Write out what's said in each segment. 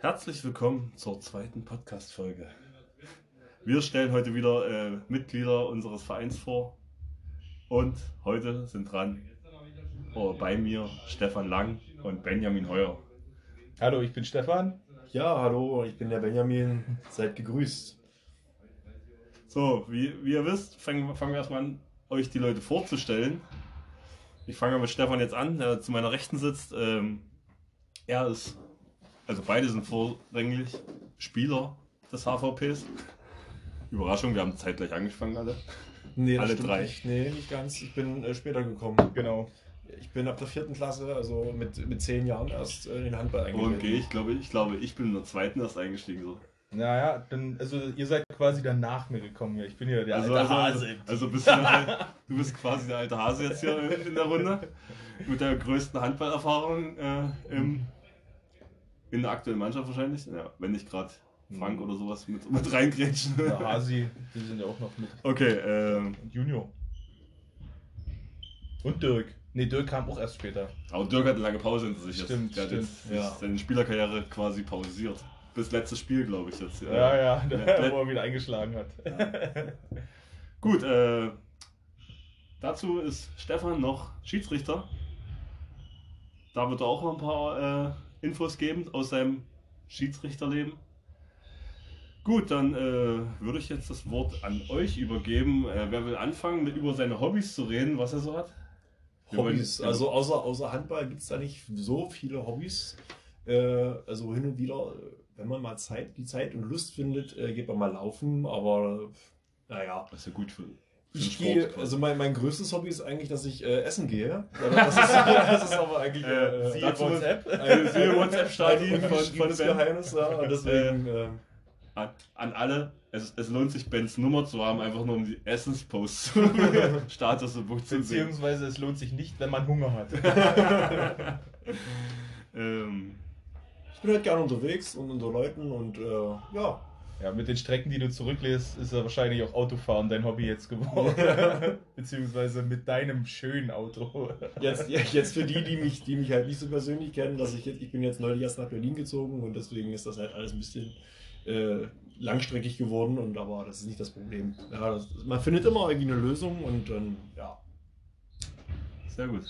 Herzlich willkommen zur zweiten Podcast-Folge. Wir stellen heute wieder äh, Mitglieder unseres Vereins vor und heute sind dran oh, bei mir Stefan Lang und Benjamin Heuer. Hallo, ich bin Stefan. Ja, hallo, ich bin der Benjamin. Seid gegrüßt. So, wie, wie ihr wisst, fangen, fangen wir erstmal an, euch die Leute vorzustellen. Ich fange mit Stefan jetzt an, der zu meiner Rechten sitzt. Ähm, er ist, also beide sind vorrangig Spieler des HVPs. Überraschung, wir haben zeitgleich angefangen alle. Nee, Alle drei. Nicht. Nee, nicht ganz. Ich bin äh, später gekommen. Genau. Ich bin ab der vierten Klasse, also mit, mit zehn Jahren erst äh, in den Handball eingegangen. Okay, ich glaube, ich glaube, ich bin in der zweiten erst eingestiegen. So. Naja, dann, also ihr seid quasi dann nach mir gekommen hier. Ich bin ja der Also, alte also, Hase. also bist du, der, du bist quasi der alte Hase jetzt hier in der Runde. Mit der größten Handballerfahrung äh, im, in der aktuellen Mannschaft wahrscheinlich. Ja, wenn nicht gerade Frank oder sowas mit, mit reingrätschen. Der Hasi, die sind ja auch noch mit. Okay, ähm, Und Junior. Und Dirk. Nee, Dirk kam auch erst später. aber Dirk hat eine lange Pause hinter sich Stimmt, jetzt. Der stimmt, hat jetzt ja. seine Spielerkarriere quasi pausiert. Bis letztes Spiel, glaube ich jetzt. Ja, ja, Ja. wo er wieder eingeschlagen hat. Gut, äh, dazu ist Stefan noch Schiedsrichter. Da wird er auch noch ein paar äh, Infos geben aus seinem Schiedsrichterleben. Gut, dann äh, würde ich jetzt das Wort an euch übergeben. Äh, wer will anfangen, mit über seine Hobbys zu reden, was er so hat? Hobbys. Also außer, außer Handball gibt es da nicht so viele Hobbys. Äh, also hin und wieder, wenn man mal Zeit, die Zeit und Lust findet, äh, geht man mal laufen, aber naja. Das ist ja gut für Ich gehe, also mein, mein größtes Hobby ist eigentlich, dass ich äh, essen gehe. Das ist, das ist aber eigentlich Äh, äh, dazu- WhatsApp. ein Siehe WhatsApp-Stadi ein von- von Ben. Geheimnis, ja, und deswegen, äh, an, an alle, es, es lohnt sich, Bens Nummer zu haben, einfach nur um die Essensposts Status Buch zu sehen. Beziehungsweise es lohnt sich nicht, wenn man Hunger hat. ähm, ich bin halt gerne unterwegs und unter Leuten und äh, ja. Ja, mit den Strecken, die du zurücklässt, ist ja wahrscheinlich auch Autofahren dein Hobby jetzt geworden. Beziehungsweise mit deinem schönen Auto. Jetzt, jetzt für die, die mich, die mich halt nicht so persönlich kennen, dass ich jetzt, ich bin jetzt neulich erst nach Berlin gezogen und deswegen ist das halt alles ein bisschen äh, langstreckig geworden und aber das ist nicht das Problem. Ja, das, man findet immer irgendwie eine Lösung und dann, ja. sehr gut.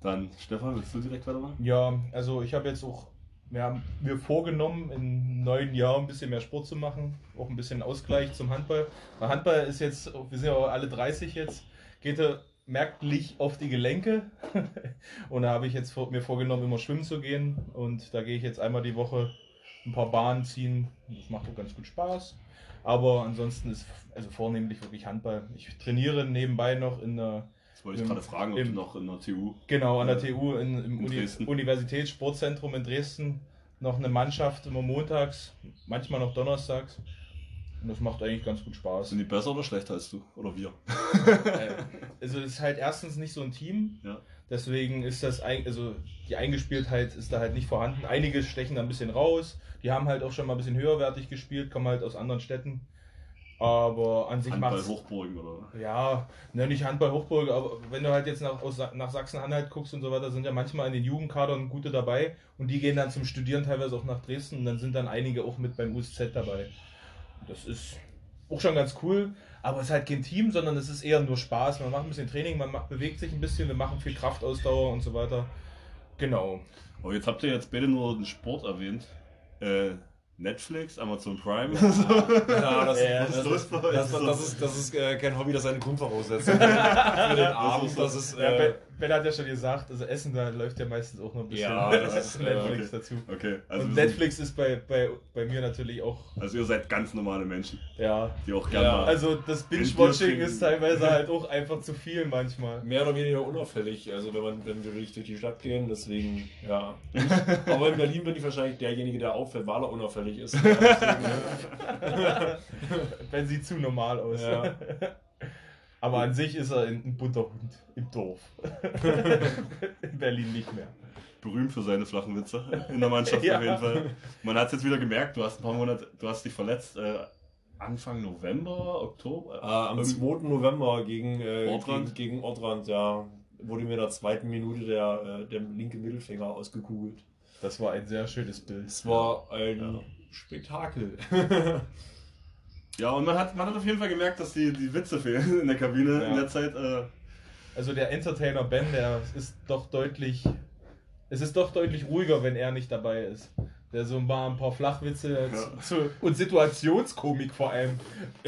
Dann, Stefan, willst du direkt weitermachen? Ja, also ich habe jetzt auch, wir haben mir vorgenommen, im neuen Jahr ein bisschen mehr Sport zu machen, auch ein bisschen Ausgleich zum Handball. Weil Handball ist jetzt, wir sind ja alle 30 jetzt, geht er merklich auf die Gelenke. und da habe ich jetzt mir vorgenommen, immer schwimmen zu gehen. Und da gehe ich jetzt einmal die Woche ein paar Bahnen ziehen. Das macht auch ganz gut Spaß. Aber ansonsten ist also vornehmlich wirklich Handball. Ich trainiere nebenbei noch in der Das wollte ich gerade fragen, ob im- du noch in der TU. Genau, an der Ja. TU in, im In Uni Dresden. Universitätssportzentrum in Dresden noch eine Mannschaft immer montags, manchmal noch donnerstags. Und das macht eigentlich ganz gut Spaß. Sind die besser oder schlechter als du? Oder wir? Äh, also es ist halt erstens nicht so ein Team, Ja. deswegen ist das ein, also die Eingespieltheit ist da halt nicht vorhanden. Einige stechen da ein bisschen raus, die haben halt auch schon mal ein bisschen höherwertig gespielt, kommen halt aus anderen Städten. Aber an sich Handball macht Hochburgen oder? Ja, ne, nicht Handball Hochburg, aber wenn du halt jetzt nach, aus, nach Sachsen-Anhalt guckst und so weiter, sind ja manchmal in den Jugendkadern gute dabei und die gehen dann zum Studieren teilweise auch nach Dresden und dann sind dann einige auch mit beim USZ dabei. Das ist auch schon ganz cool, aber es ist halt kein Team, sondern es ist eher nur Spaß. Man macht ein bisschen Training, man macht, bewegt sich ein bisschen, wir machen viel Kraftausdauer und so weiter. Genau. Aber jetzt habt ihr jetzt beide nur den Sport erwähnt. Äh, Netflix, Amazon Prime. Ja, das, Ja, das, das das, ist- das, das, ist, das ist äh, kein Hobby, das eine Grundvoraussetzung für den Abend. Das ist, Ja, äh, ben, hat ja schon gesagt, also Essen, da läuft ja meistens auch noch ein bisschen Ja, das ist, Netflix okay. dazu. Okay, also, und Netflix ist bei, bei, bei mir natürlich auch, also ihr seid ganz normale Menschen, ja. die auch gerne Ja. Also das Binge-Watching ist teilweise halt auch einfach zu viel manchmal. mehr oder weniger unauffällig, also wenn, man, wenn wir wirklich durch die Stadt gehen, deswegen, ja. Aber in Berlin bin ich wahrscheinlich derjenige, der auffällt, weil er unauffällig ist. Deswegen, ne? Wenn sie zu normal aus. Ja. Aber an sich ist er ein, bunter Hund im Dorf. In Berlin nicht mehr. berühmt für seine flachen Witze in der Mannschaft Ja. auf jeden Fall. Man hat es jetzt wieder gemerkt, du hast ein paar Monate, du hast dich verletzt. Äh, Anfang November, Oktober? Äh, am 2. November gegen, äh, Ortrand? gegen, gegen Ortrand, ja, wurde mir in der zweiten Minute der, äh, der linke Mittelfinger ausgekugelt. Das war ein sehr schönes Bild. Es war ein Ja. Spektakel. Ja, und man hat, man hat auf jeden Fall gemerkt, dass die, die Witze fehlen in der Kabine Ja. in der Zeit. Äh, Also der Entertainer Ben, der ist doch deutlich. Es ist doch deutlich ruhiger, wenn er nicht dabei ist. Der so ein paar, ein paar Flachwitze Ja. zu, und Situationskomik vor allem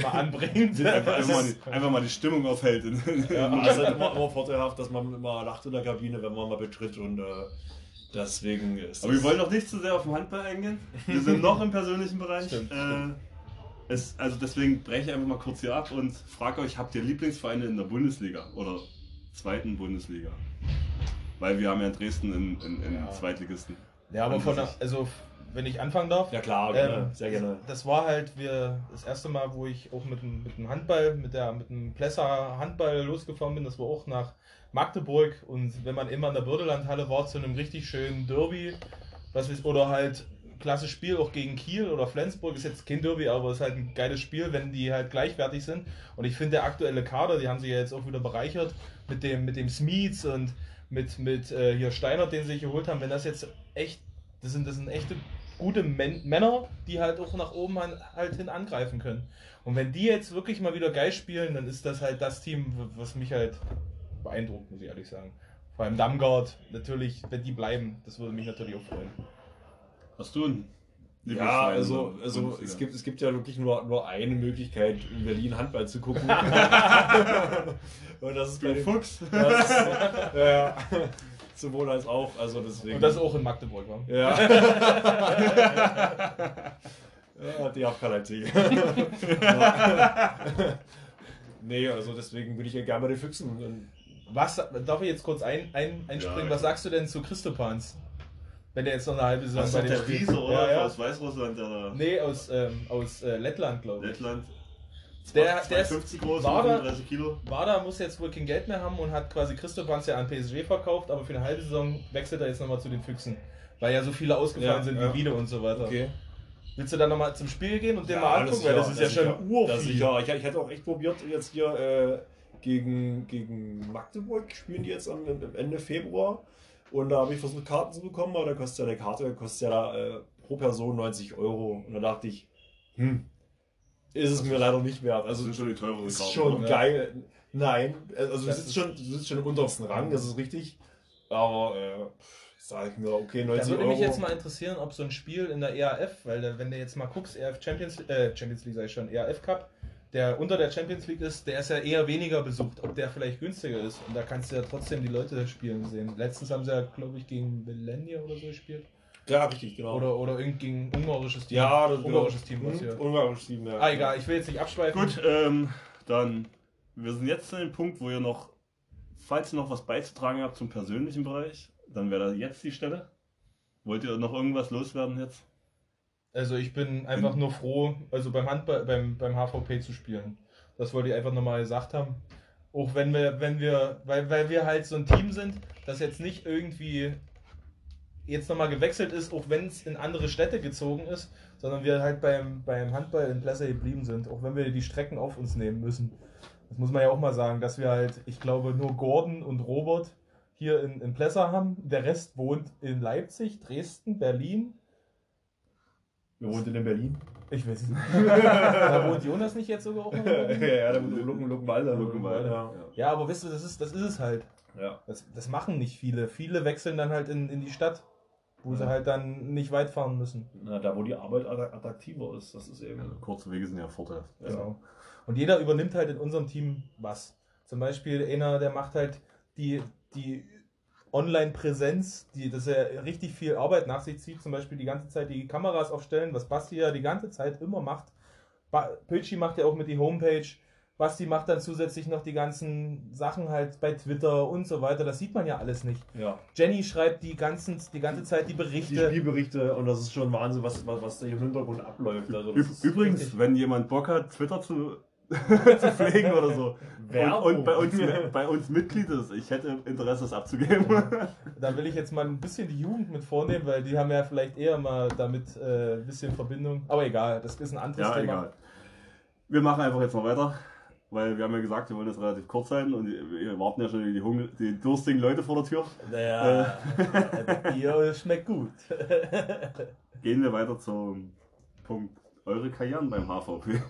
mal anbringt. einfach, einfach, mal die, einfach mal die Stimmung aufhält. In, Ja, aber es ist halt immer, immer vorteilhaft, dass man immer lacht in der Kabine, wenn man mal betritt und äh, deswegen ist Aber wir wollen noch nicht zu sehr auf den Handball eingehen. Wir sind noch im persönlichen Bereich. Stimmt, äh, es, also deswegen breche ich einfach mal kurz hier ab und frage euch, habt ihr Lieblingsvereine in der Bundesliga oder zweiten Bundesliga? Weil wir haben ja in Dresden einen, einen, einen Ja. Zweitligisten. Ja, aber von der, also wenn ich anfangen darf. Ja klar, Ähm, sehr gerne. Das war halt wir, das erste Mal, wo ich auch mit dem, mit dem Handball, mit, der, mit dem Plesser Handball losgefahren bin. Das war auch nach Magdeburg. Und wenn man immer in der Bürdelandhalle war, zu einem richtig schönen Derby, was ist, oder halt klassisches Spiel auch gegen Kiel oder Flensburg, ist jetzt kein Derby, aber ist halt ein geiles Spiel, wenn die halt gleichwertig sind. Und ich finde der aktuelle Kader, die haben sich ja jetzt auch wieder bereichert mit dem, mit dem Smeets und mit, mit äh, hier Steiner, den sie sich geholt haben, wenn das jetzt echt, das sind, das sind echte gute Men Männer, die halt auch nach oben halt hin angreifen können. Und wenn die jetzt wirklich mal wieder geil spielen, dann ist das halt das Team, was mich halt beeindruckt, muss ich ehrlich sagen. Vor allem Damgard, natürlich, wenn die bleiben, das würde mich natürlich auch freuen. Hast du einen Ja, also, also es, gibt, es gibt ja wirklich nur, nur eine Möglichkeit, in Berlin Handball zu gucken. Und das ist bei Du den Fuchs. Das, ja, sowohl als auch, also deswegen. Und das auch in Magdeburg war. Ja. ja, die AFK Leipzig. nee, also deswegen bin ich ja gerne bei den Füchsen. Was, darf ich jetzt kurz ein, ein, einspringen? Ja, was sagst du denn zu Christopans? Wenn der jetzt noch eine halbe Saison Das bei der dem spielt. Riese, oder? Ja, ja. Aus Weißrussland, der da Nee, aus, ähm, aus äh, Lettland, glaube ich. Lettland. Der- der ist- 50 groß, war da- 35 Kilo. Wada muss jetzt wohl kein Geld mehr haben und hat quasi Christopans ja an PSG verkauft, aber für eine halbe Saison wechselt er jetzt nochmal zu den Füchsen. Weil ja so viele ausgefallen Ja, sind ja. wie Wiede und so weiter. Willst du dann nochmal zum Spiel gehen und den mal angucken? Weil das ist ja sicher, schon urviel. das sicher. Ich, ich hätte auch echt probiert, jetzt hier äh, gegen, gegen Magdeburg spielen die jetzt am, am Ende Februar. Und da habe ich versucht, Karten zu bekommen, aber da kostet ja eine Karte kostet ja äh, pro Person 90 Euro. Und da dachte ich, hm, ist es mir leider nicht wert. Das Also sind schon die teureren ist Karten, schon oder? Geil. Nein, also du Das sitzt, ist- schon, du sitzt schon im untersten Rang, das ist richtig. Aber äh, sage ich mir, okay, Da 90 würde Euro. mich jetzt mal interessieren, ob so ein Spiel in der ERF, weil da- wenn du jetzt mal guckst, ERF Champions, äh, Champions League sag ich schon, ERF Cup, der unter der Champions League ist, der ist ja eher weniger besucht, ob der vielleicht günstiger ist. Und da kannst du ja trotzdem die Leute spielen sehen. Letztens haben sie ja, glaube ich, gegen Millennia oder so gespielt. ja, richtig, genau. Oder, oder irgend gegen ein ungarisches Team. ja, das ungarisches Team was Hm, hier. Ungarisches Team, ja. Ah, egal, ich will jetzt nicht abschweifen. Gut, ähm, dann, wir sind jetzt an dem Punkt, wo ihr noch, falls ihr noch was beizutragen habt zum persönlichen Bereich, dann wäre da jetzt die Stelle. Wollt ihr noch irgendwas loswerden jetzt? Also ich bin einfach nur froh, also beim Handball, beim, beim HVP zu spielen. Das wollte ich einfach nochmal gesagt haben. Auch wenn wir, wenn wir, weil, weil wir halt so ein Team sind, das jetzt nicht irgendwie jetzt nochmal gewechselt ist, auch wenn es in andere Städte gezogen ist, sondern wir halt beim, beim Handball in Plessel geblieben sind, auch wenn wir die Strecken auf uns nehmen müssen. Das muss man ja auch mal sagen, dass wir halt, ich glaube, nur Gordon und Robert hier in, in Plesser haben. Der Rest wohnt in Leipzig, Dresden, Berlin, Wir wohnen in Berlin. ich weiß es nicht. da wohnt Jonas nicht jetzt sogar auch noch? ja, ja, da wohnt Lucken, Luckenwalde. Luckenwalde, Ja. Ja, aber wisst ihr, das ist, das ist es halt. ja. Das, das machen nicht viele. Viele wechseln dann halt in, in die Stadt, wo sie halt dann nicht weit fahren müssen. Na, da wo die Arbeit attra- attraktiver ist, das ist eben. Also, kurze Wege sind ja vorteilhaft. Genau. Und jeder übernimmt halt in unserem Team was. Zum Beispiel einer, der macht halt die, die Online-Präsenz, die, dass er richtig viel Arbeit nach sich zieht, zum Beispiel die ganze Zeit die Kameras aufstellen, was Basti ja die ganze Zeit immer macht. Ba Pötschi macht ja auch mit die Homepage. Basti macht dann zusätzlich noch die ganzen Sachen halt bei Twitter und so weiter. Das sieht man ja alles nicht. Ja. Jenny schreibt die, ganzen, die ganze Zeit die Die Berichte. Spielberichte und das ist schon Wahnsinn, was, was, was da hier im Hintergrund abläuft. Also Übrigens, wenn jemand Bock hat, Twitter zu, zu pflegen oder so. Und, und bei, uns, bei uns Mitglied ist, ich hätte Interesse, es abzugeben. Da will ich jetzt mal ein bisschen die Jugend mit vornehmen, weil die haben ja vielleicht eher mal damit äh, ein bisschen Verbindung. Aber egal, das ist ein anderes ja, Thema. egal. Wir machen einfach jetzt mal weiter. weil wir haben ja gesagt, wir wollen das relativ kurz sein und wir warten ja schon die, Hunger, die durstigen Leute vor der Tür. Naja, äh. Bier schmeckt gut. Gehen wir weiter zum Punkt eure Karrieren beim HVP.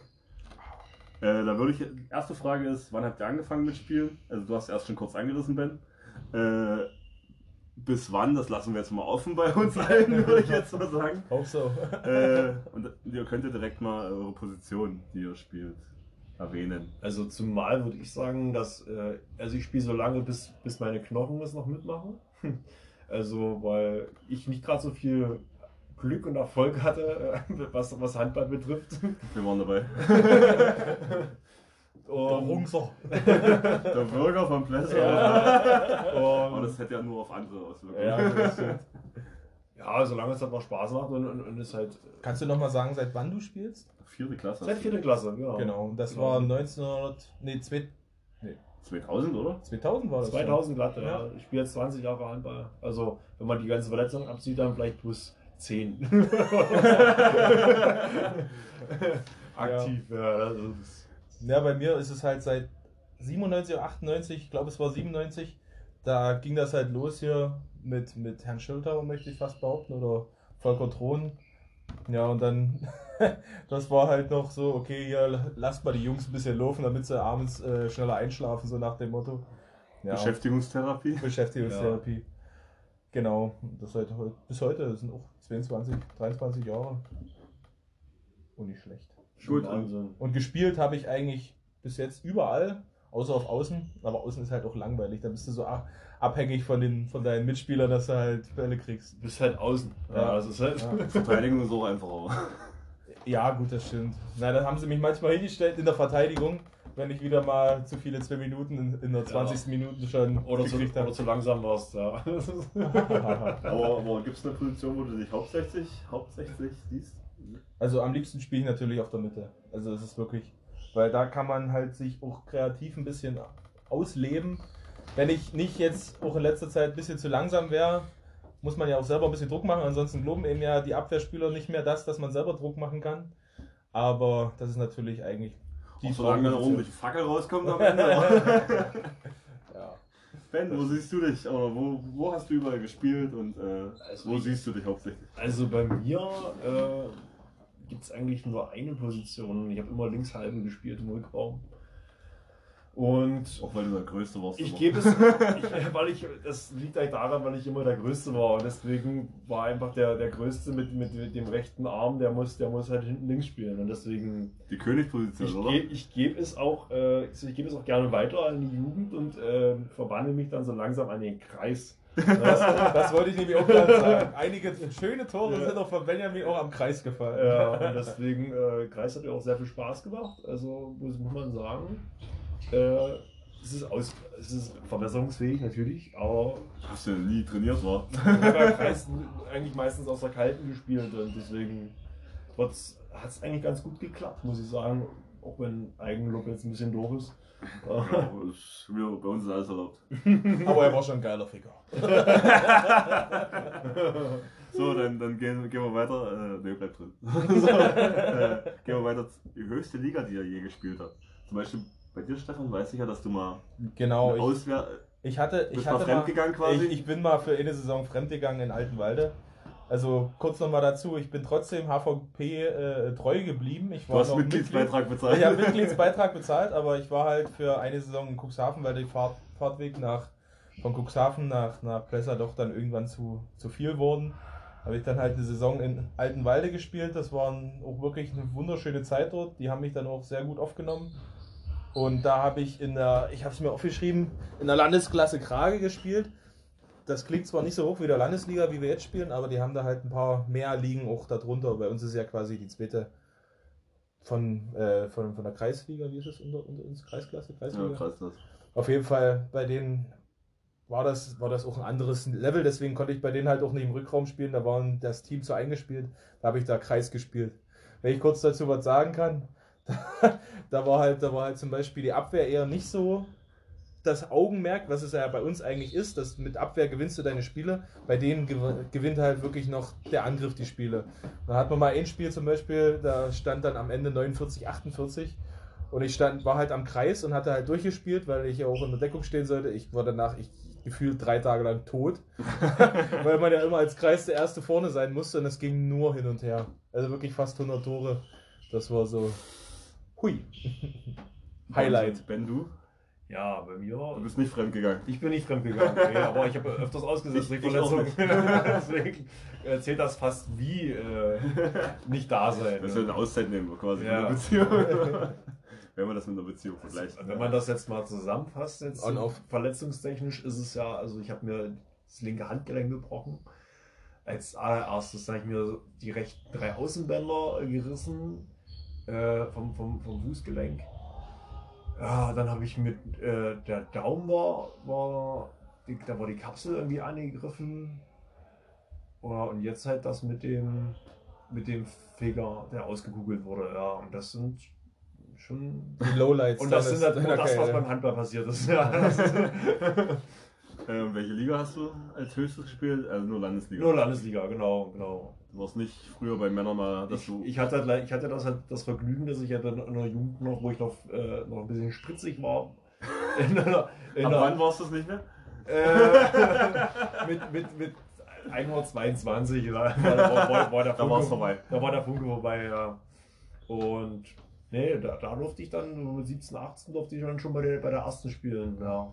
Äh, da würde ich, erste Frage ist, wann habt ihr angefangen mit Spielen? Also du hast erst schon kurz angerissen, Ben. Äh, bis wann, das lassen wir jetzt mal offen bei uns allen, würde ich jetzt mal sagen. Auch so. Äh, und ihr könnt ja direkt mal eure Position, die ihr spielt, erwähnen. Also zumal würde ich sagen, dass äh, also ich spiele so lange, bis, bis meine Knochen es noch mitmachen. Also weil ich nicht gerade so viel Glück und Erfolg hatte, äh, was, was Handball betrifft. Wir waren dabei. Der Rungser. Der Bürger von Plessel. Ja. Aber Und, das hätte ja nur auf andere Auswirkungen. ja, ja, solange es halt noch Spaß macht und, und, und es halt Kannst du noch mal sagen, seit wann du spielst? Vierte Klasse. seit vierte Klasse, genau. Genau, das Genau. war 1900, nee, 2000 2000, oder? 2000 war das. 2000 glatte, ja. Ja. Ich spiele jetzt 20 Jahre Handball. Also, wenn man die ganze Verletzung abzieht, dann vielleicht plus 10. Aktiv, ja. Also das, schon. Ja, bei mir ist es halt seit 97 oder 98, ich glaube es war 97, da ging das halt los hier mit, mit Herrn Schulter, möchte ich fast behaupten, oder Volker Thron. Ja, und dann, das war halt noch so, okay, hier lasst mal die Jungs ein bisschen laufen, damit sie abends äh, schneller einschlafen, so nach dem Motto. Ja, Beschäftigungstherapie. Beschäftigungstherapie. Genau, das seit heute, bis heute, das sind auch 22, 23 Jahre. Und nicht schlecht. Gut, Wahnsinn. Und gespielt habe ich eigentlich bis jetzt überall, außer auf Außen. Aber Außen ist halt auch langweilig. Da bist du so abhängig von, den, von deinen Mitspielern, dass du halt Bälle kriegst. Du bist halt außen. Ja, das ist halt. Ja. Verteidigung ist auch einfacher. Ja, gut, das stimmt. Na, dann haben sie mich manchmal hingestellt in der Verteidigung, wenn ich wieder mal zu viele zwei Minuten in, in der 20. Minute schon Oder zu, gekriegt oder habe. zu langsam warst, ja. Aber, aber gibt es eine Position, wo du dich hauptsächlich, hauptsächlich siehst? Also am liebsten spiele ich natürlich auf der Mitte. Also es ist wirklich, weil da kann man halt sich auch kreativ ein bisschen ausleben. Wenn ich nicht jetzt auch in letzter Zeit ein bisschen zu langsam wäre, muss man ja auch selber ein bisschen Druck machen. Ansonsten glauben eben ja die Abwehrspieler nicht mehr das, dass man selber Druck machen kann. Aber das ist natürlich eigentlich die solange dann Traumposition. ordentlich Fackel rauskommt am Ende. Ja. ben, wo siehst du dich? Oder wo, wo hast du überall gespielt und äh, Also wo ich- siehst du dich hauptsächlich? Also bei mir äh, gibt es eigentlich nur eine Position. Ich habe immer links halbe gespielt im Rückraum. Und Auch weil du der Größte warst. ich gebe es, ich, weil ich, das liegt eigentlich daran, weil ich immer der Größte war. Und deswegen war einfach der, der Größte mit, mit, mit dem rechten Arm, der muss, der muss halt hinten links spielen. Und deswegen, Die Königsposition, ich, oder? ich gebe es auch, äh, ich gebe es auch gerne weiter an die Jugend und äh, verwandle mich dann so langsam an den Kreis. Das, das wollte ich nämlich auch gerade sagen. Einige schöne Tore Ja. sind auch von Benjamin auch am Kreis gefallen. Ja, und deswegen, äh, Kreis hat mir auch sehr viel Spaß gemacht. Also muss, muss man sagen. Äh, es ist, aus, es ist verbesserungsfähig natürlich, aber Hast du ja nie trainiert, war? ich habe eigentlich meistens aus der Kalten gespielt und deswegen hat es eigentlich ganz gut geklappt, muss ich sagen. Auch wenn Eigenlob jetzt ein bisschen doof ist. Ja, ist, bei uns ist alles erlaubt. Aber er war schon ein geiler Ficker. So, dann, dann gehen, gehen wir weiter. Äh, ne, bleib drin. so, äh, gehen wir weiter. Die höchste Liga, die er je gespielt hat. Zum Beispiel bei dir, Stefan, weiß ich ja, dass du mal Genau, ich, Auswehr. ich hatte, ich mal hatte fremdgegangen quasi? Ich, ich bin mal für eine Saison fremdgegangen in Altenwalde. Also kurz nochmal dazu, ich bin trotzdem HVP äh, treu geblieben. Ich Du war hast noch Mitgliedsbeitrag Mitglied. bezahlt. Ich habe Mitgliedsbeitrag bezahlt, aber ich war halt für eine Saison in Cuxhaven, weil der Fahrt, Fahrtweg nach, von Cuxhaven nach, nach Plessa doch dann irgendwann zu, zu viel wurden. Habe ich dann halt eine Saison in Altenwalde gespielt. Das war auch wirklich eine wunderschöne Zeit dort. Die haben mich dann auch sehr gut aufgenommen. Und da habe ich in der, ich habe es mir aufgeschrieben, in der Landesklasse Krage gespielt. Das klingt zwar nicht so hoch wie der Landesliga, wie wir jetzt spielen, aber die haben da halt ein paar mehr Ligen auch darunter. Bei uns ist ja quasi die zweite von, äh, von, von der Kreisliga, wie ist es unter, unter uns? Kreisklasse? Kreisliga? Ja, das. Auf jeden Fall, bei denen war das, war das auch ein anderes Level, deswegen konnte ich bei denen halt auch nicht im Rückraum spielen, da war das Team zu eingespielt, da habe ich da Kreis gespielt. Wenn ich kurz dazu was sagen kann, da war halt, da war halt zum Beispiel die Abwehr eher nicht so das Augenmerk, was es ja bei uns eigentlich ist, dass mit Abwehr gewinnst du deine Spiele, bei denen gew- gewinnt halt wirklich noch der Angriff die Spiele. Da hat man mal ein Spiel zum Beispiel, da stand dann am Ende 49, 48 Und ich stand, war halt am Kreis und hatte halt durchgespielt, weil ich ja auch in der Deckung stehen sollte. Ich war danach, ich gefühlt drei Tage lang tot. weil man ja immer als Kreis der Erste vorne sein musste und es ging nur hin und her. Also wirklich fast 100 Tore. Das war so. Hui. Highlight. Ben, du? Ja, bei mir. Du bist nicht fremdgegangen. Ich bin nicht fremdgegangen, nee, aber ich habe öfters ausgesetzt durch Ich- Verletzungen. Deswegen erzählt das fast wie äh, nicht da sein. Das ist ja eine Auszeit nehmen quasi Ja. von der Beziehung. Wenn man das mit einer Beziehung vergleicht. Wenn man das jetzt mal zusammenfasst, jetzt On, off. verletzungstechnisch ist es ja, also ich habe mir das linke Handgelenk gebrochen. Als allererstes habe ich mir die rechten drei Außenbänder gerissen äh, vom, vom, vom Fußgelenk. Ja, dann habe ich mit äh, der Daumen war, war die, da war die Kapsel irgendwie angegriffen. Ja, und jetzt halt das mit dem mit dem Finger, der ausgekugelt wurde. Ja, und das sind schon Die Lowlights. und das sind halt deiner das, was beim Handball passiert ist. Ja, das ist Ähm, welche Liga hast du als höchstes gespielt? Also nur Landesliga. nur Landesliga, genau, genau. Du warst nicht früher bei Männern mal, dass Ich, du. ich hatte, gleich- ich hatte das, halt das Vergnügen, dass ich ja dann in der Jugend noch, wo ich noch, äh, noch ein bisschen spritzig war. In einer, in Ab wann warst du es nicht mehr? äh, mit, mit, mit 1,22 Uhr war, war, war, war der Da war's vorbei. Da war der Funke vorbei, ja. Und nee, da, da durfte ich dann, so mit 17, 18 durfte ich dann schon bei der, bei der ersten spielen. Ja.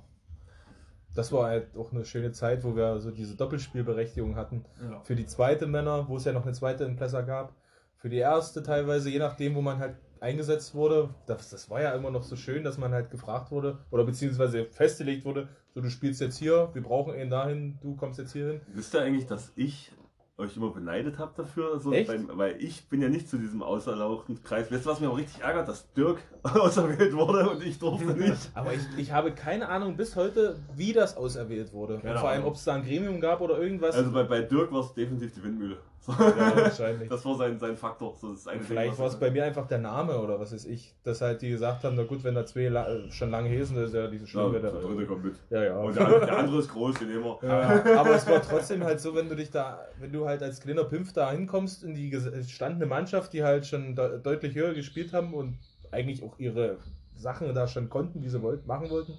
Das war halt auch eine schöne Zeit, wo wir so diese Doppelspielberechtigung hatten. Ja. Für die zweite Männer, wo es ja noch eine zweite in Plesser gab. Für die erste teilweise, je nachdem, wo man halt eingesetzt wurde. Das, das war ja immer noch so schön, dass man halt gefragt wurde oder beziehungsweise festgelegt wurde, so du spielst jetzt hier, wir brauchen ihn dahin, du kommst jetzt hier hin. Wisst ihr eigentlich, dass ich euch immer beneidet habe dafür? So Echt? beim, weil ich bin ja nicht zu diesem auserlauchten Kreis. Weißt du, was mir auch richtig ärgert? Dass Dirk auserwählt wurde und ich durfte nicht. Aber ich, ich habe keine Ahnung bis heute, wie das auserwählt wurde. Und Keine vor allem, ob es da ein Gremium gab oder irgendwas. Also bei, bei Dirk war es definitiv die Windmühle. So. ja, wahrscheinlich. Das war sein, sein Faktor. So, das ist eine Vielleicht war es bei mir einfach der Name oder was weiß ich, dass halt die gesagt haben, na gut, wenn da zwei la äh, schon lange hießen, das ist ja diese Ja, Schlimme. der dritte kommt mit. ja, ja. Und der, andere- der andere ist groß, den nehmen wir. Ja, aber es war trotzdem halt so, wenn du dich da, wenn du halt als kleiner Pimpf da hinkommst in die ges- gestandene Mannschaft, die halt schon de deutlich höher gespielt haben und eigentlich auch ihre Sachen da schon konnten, wie sie wollten, machen wollten,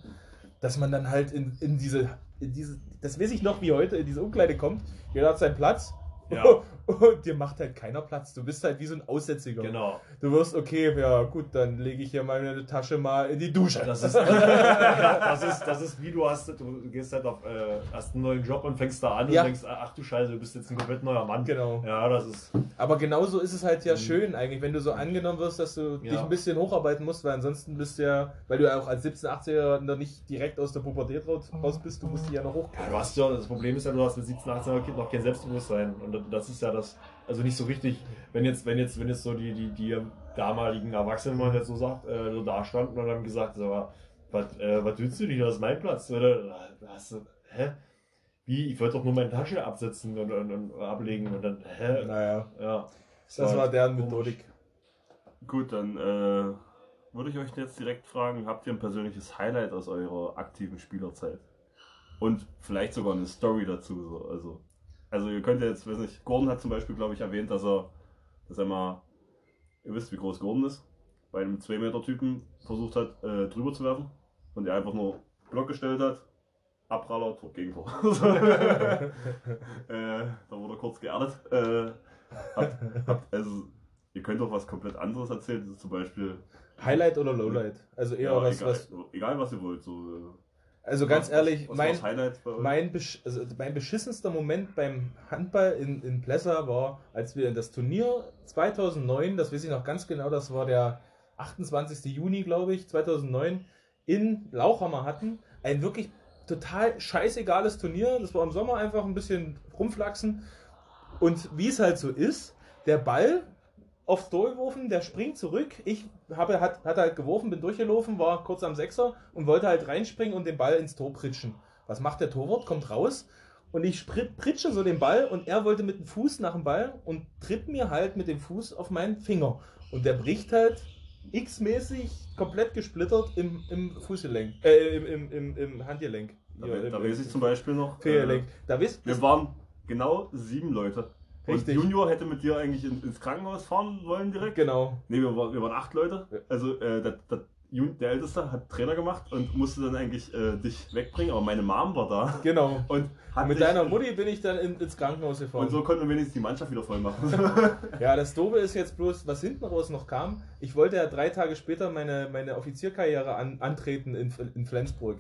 dass man dann halt in, in diese, in diese, das weiß ich noch wie heute, in diese Umkleide kommt, jeder hat seinen Platz Ja. und dir macht halt keiner Platz. Du bist halt wie so ein Aussätziger. Genau. Du wirst, okay, ja gut, dann lege ich hier meine Tasche mal in die Dusche. Das ist, das ist, das ist wie du hast, du gehst halt auf, äh, hast einen neuen Job und fängst da an Ja. und denkst, ach du Scheiße, du bist jetzt ein komplett neuer Mann. Genau. Ja, das ist. Aber genauso ist es halt ja Mhm. schön eigentlich, wenn du so angenommen wirst, dass du dich Ja. ein bisschen hocharbeiten musst, weil ansonsten bist du ja, weil du ja auch als 17-, 18-Jähriger noch nicht direkt aus der Pubertät raus raus bist, du musst dich ja noch Ja, hochkriegen. du hast ja, das Problem ist ja, du hast mit 17, 18 Jahren Kind noch kein Selbstbewusstsein. Und das ist ja das, also nicht so richtig, wenn jetzt, wenn jetzt, wenn jetzt so die, die, die damaligen Erwachsenen, wenn man jetzt so sagt, äh, so da standen und haben gesagt, so, was, äh, was willst du nicht, das ist mein Platz. Oder, hast du, hä? Wie, ich wollte doch nur meine Tasche absetzen und, und, und ablegen und dann, hä? Naja, Ja. das war deren. Methodik. Gut, dann äh, würde ich euch jetzt direkt fragen, habt ihr ein persönliches Highlight aus eurer aktiven Spielerzeit? Und vielleicht sogar eine Story dazu. So. Also, also ihr könnt jetzt, weiß nicht, Gordon hat zum Beispiel, glaube ich, erwähnt, dass er, dass er mal, ihr wisst, wie groß Gordon ist, bei einem 2-Meter-Typen versucht hat, äh, drüber zu werfen und er einfach nur Block gestellt hat, Abpraller, Tor, Gegentor. äh, da wurde er kurz geerdet. Äh, habt, habt, also, ihr könnt doch was komplett anderes erzählen, zum Beispiel Highlight oder Lowlight? Also eher ja, was, egal, was. egal was ihr wollt. So, äh, Also ganz was, ehrlich, was, mein, mein, besch also mein beschissenster Moment beim Handball in, in Plessa war, als wir das Turnier 2009, das weiß ich noch ganz genau, das war der 28. Juni, glaube ich, 2009, in Lauchhammer hatten. Ein wirklich total scheißegales Turnier. Das war im Sommer einfach ein bisschen rumflachsen. Und wie es halt so ist, der Ball aufs Tor geworfen, der springt zurück. Ich habe, hat, hat halt geworfen, bin durchgelaufen, war kurz am Sechser und wollte halt reinspringen und den Ball ins Tor pritschen. Was macht der Torwart? Kommt raus und ich pritsche so den Ball und er wollte mit dem Fuß nach dem Ball und tritt mir halt mit dem Fuß auf meinen Finger. Und der bricht halt x-mäßig komplett gesplittert im, im Fußgelenk, äh, im, im, im, im Handgelenk. Da, Hier, da im- weiß ich zum Beispiel noch. Äh, Da wisst wir waren genau sieben Leute Und Richtig. Junior hätte mit dir eigentlich in, ins Krankenhaus fahren wollen direkt. Genau. Nee, wir, waren- wir waren acht Leute. Also äh, der, der, der Älteste hat Trainer gemacht und musste dann eigentlich äh, dich wegbringen, aber meine Mom war da. Genau. Und hat Mit deiner Mutti bin ich dann in, ins Krankenhaus gefahren. Und so konnten wir wenigstens die Mannschaft wieder voll machen. Ja, das Doofe ist jetzt bloß, was hinten raus noch kam. Ich wollte ja drei Tage später meine, meine Offizierkarriere an, antreten in, in Flensburg.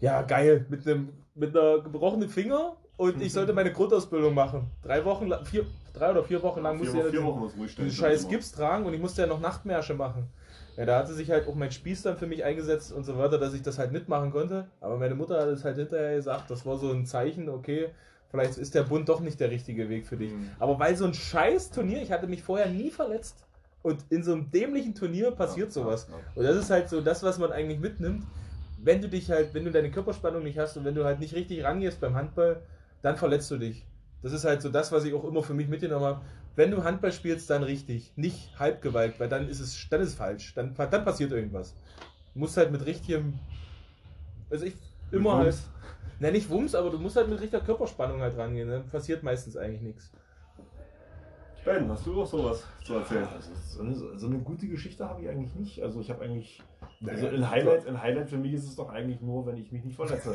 Ja, geil. Mit einem mit einer gebrochenen Finger und ich sollte meine Grundausbildung machen. Drei Wochen vier, drei oder vier Wochen lang musste vier, ich ja stellen. diesen scheiß Gips tragen und ich musste ja noch Nachtmärsche machen. Ja, da hatte sich halt auch mein Spieß dann für mich eingesetzt und so weiter, dass ich das halt mitmachen konnte. Aber meine Mutter hat es halt hinterher gesagt, das war so ein Zeichen, okay, vielleicht ist der Bund doch nicht der richtige Weg für dich. Mhm. Aber weil so ein scheiß Turnier, ich hatte mich vorher nie verletzt und in so einem dämlichen Turnier passiert sowas. Und das ist halt so das, was man eigentlich mitnimmt. Wenn du dich halt, wenn du deine Körperspannung nicht hast und wenn du halt nicht richtig rangehst beim Handball, dann verletzt du dich. Das ist halt so das, was ich auch immer für mich mitgenommen habe. Wenn du Handball spielst, dann richtig, nicht Halbgewalt, weil dann ist es, dann ist es falsch. Dann, dann passiert irgendwas. Du musst halt mit richtigem, also ich immer halt, ne nicht Wumms, aber du musst halt mit richtiger Körperspannung halt rangehen. Dann passiert meistens eigentlich nichts. Ben, hast du auch sowas zu erzählen? Also so, eine, so eine gute Geschichte habe ich eigentlich nicht. Also ich habe eigentlich. Also ein Highlight, ein Highlight für mich ist es doch eigentlich nur, wenn ich mich nicht verletze.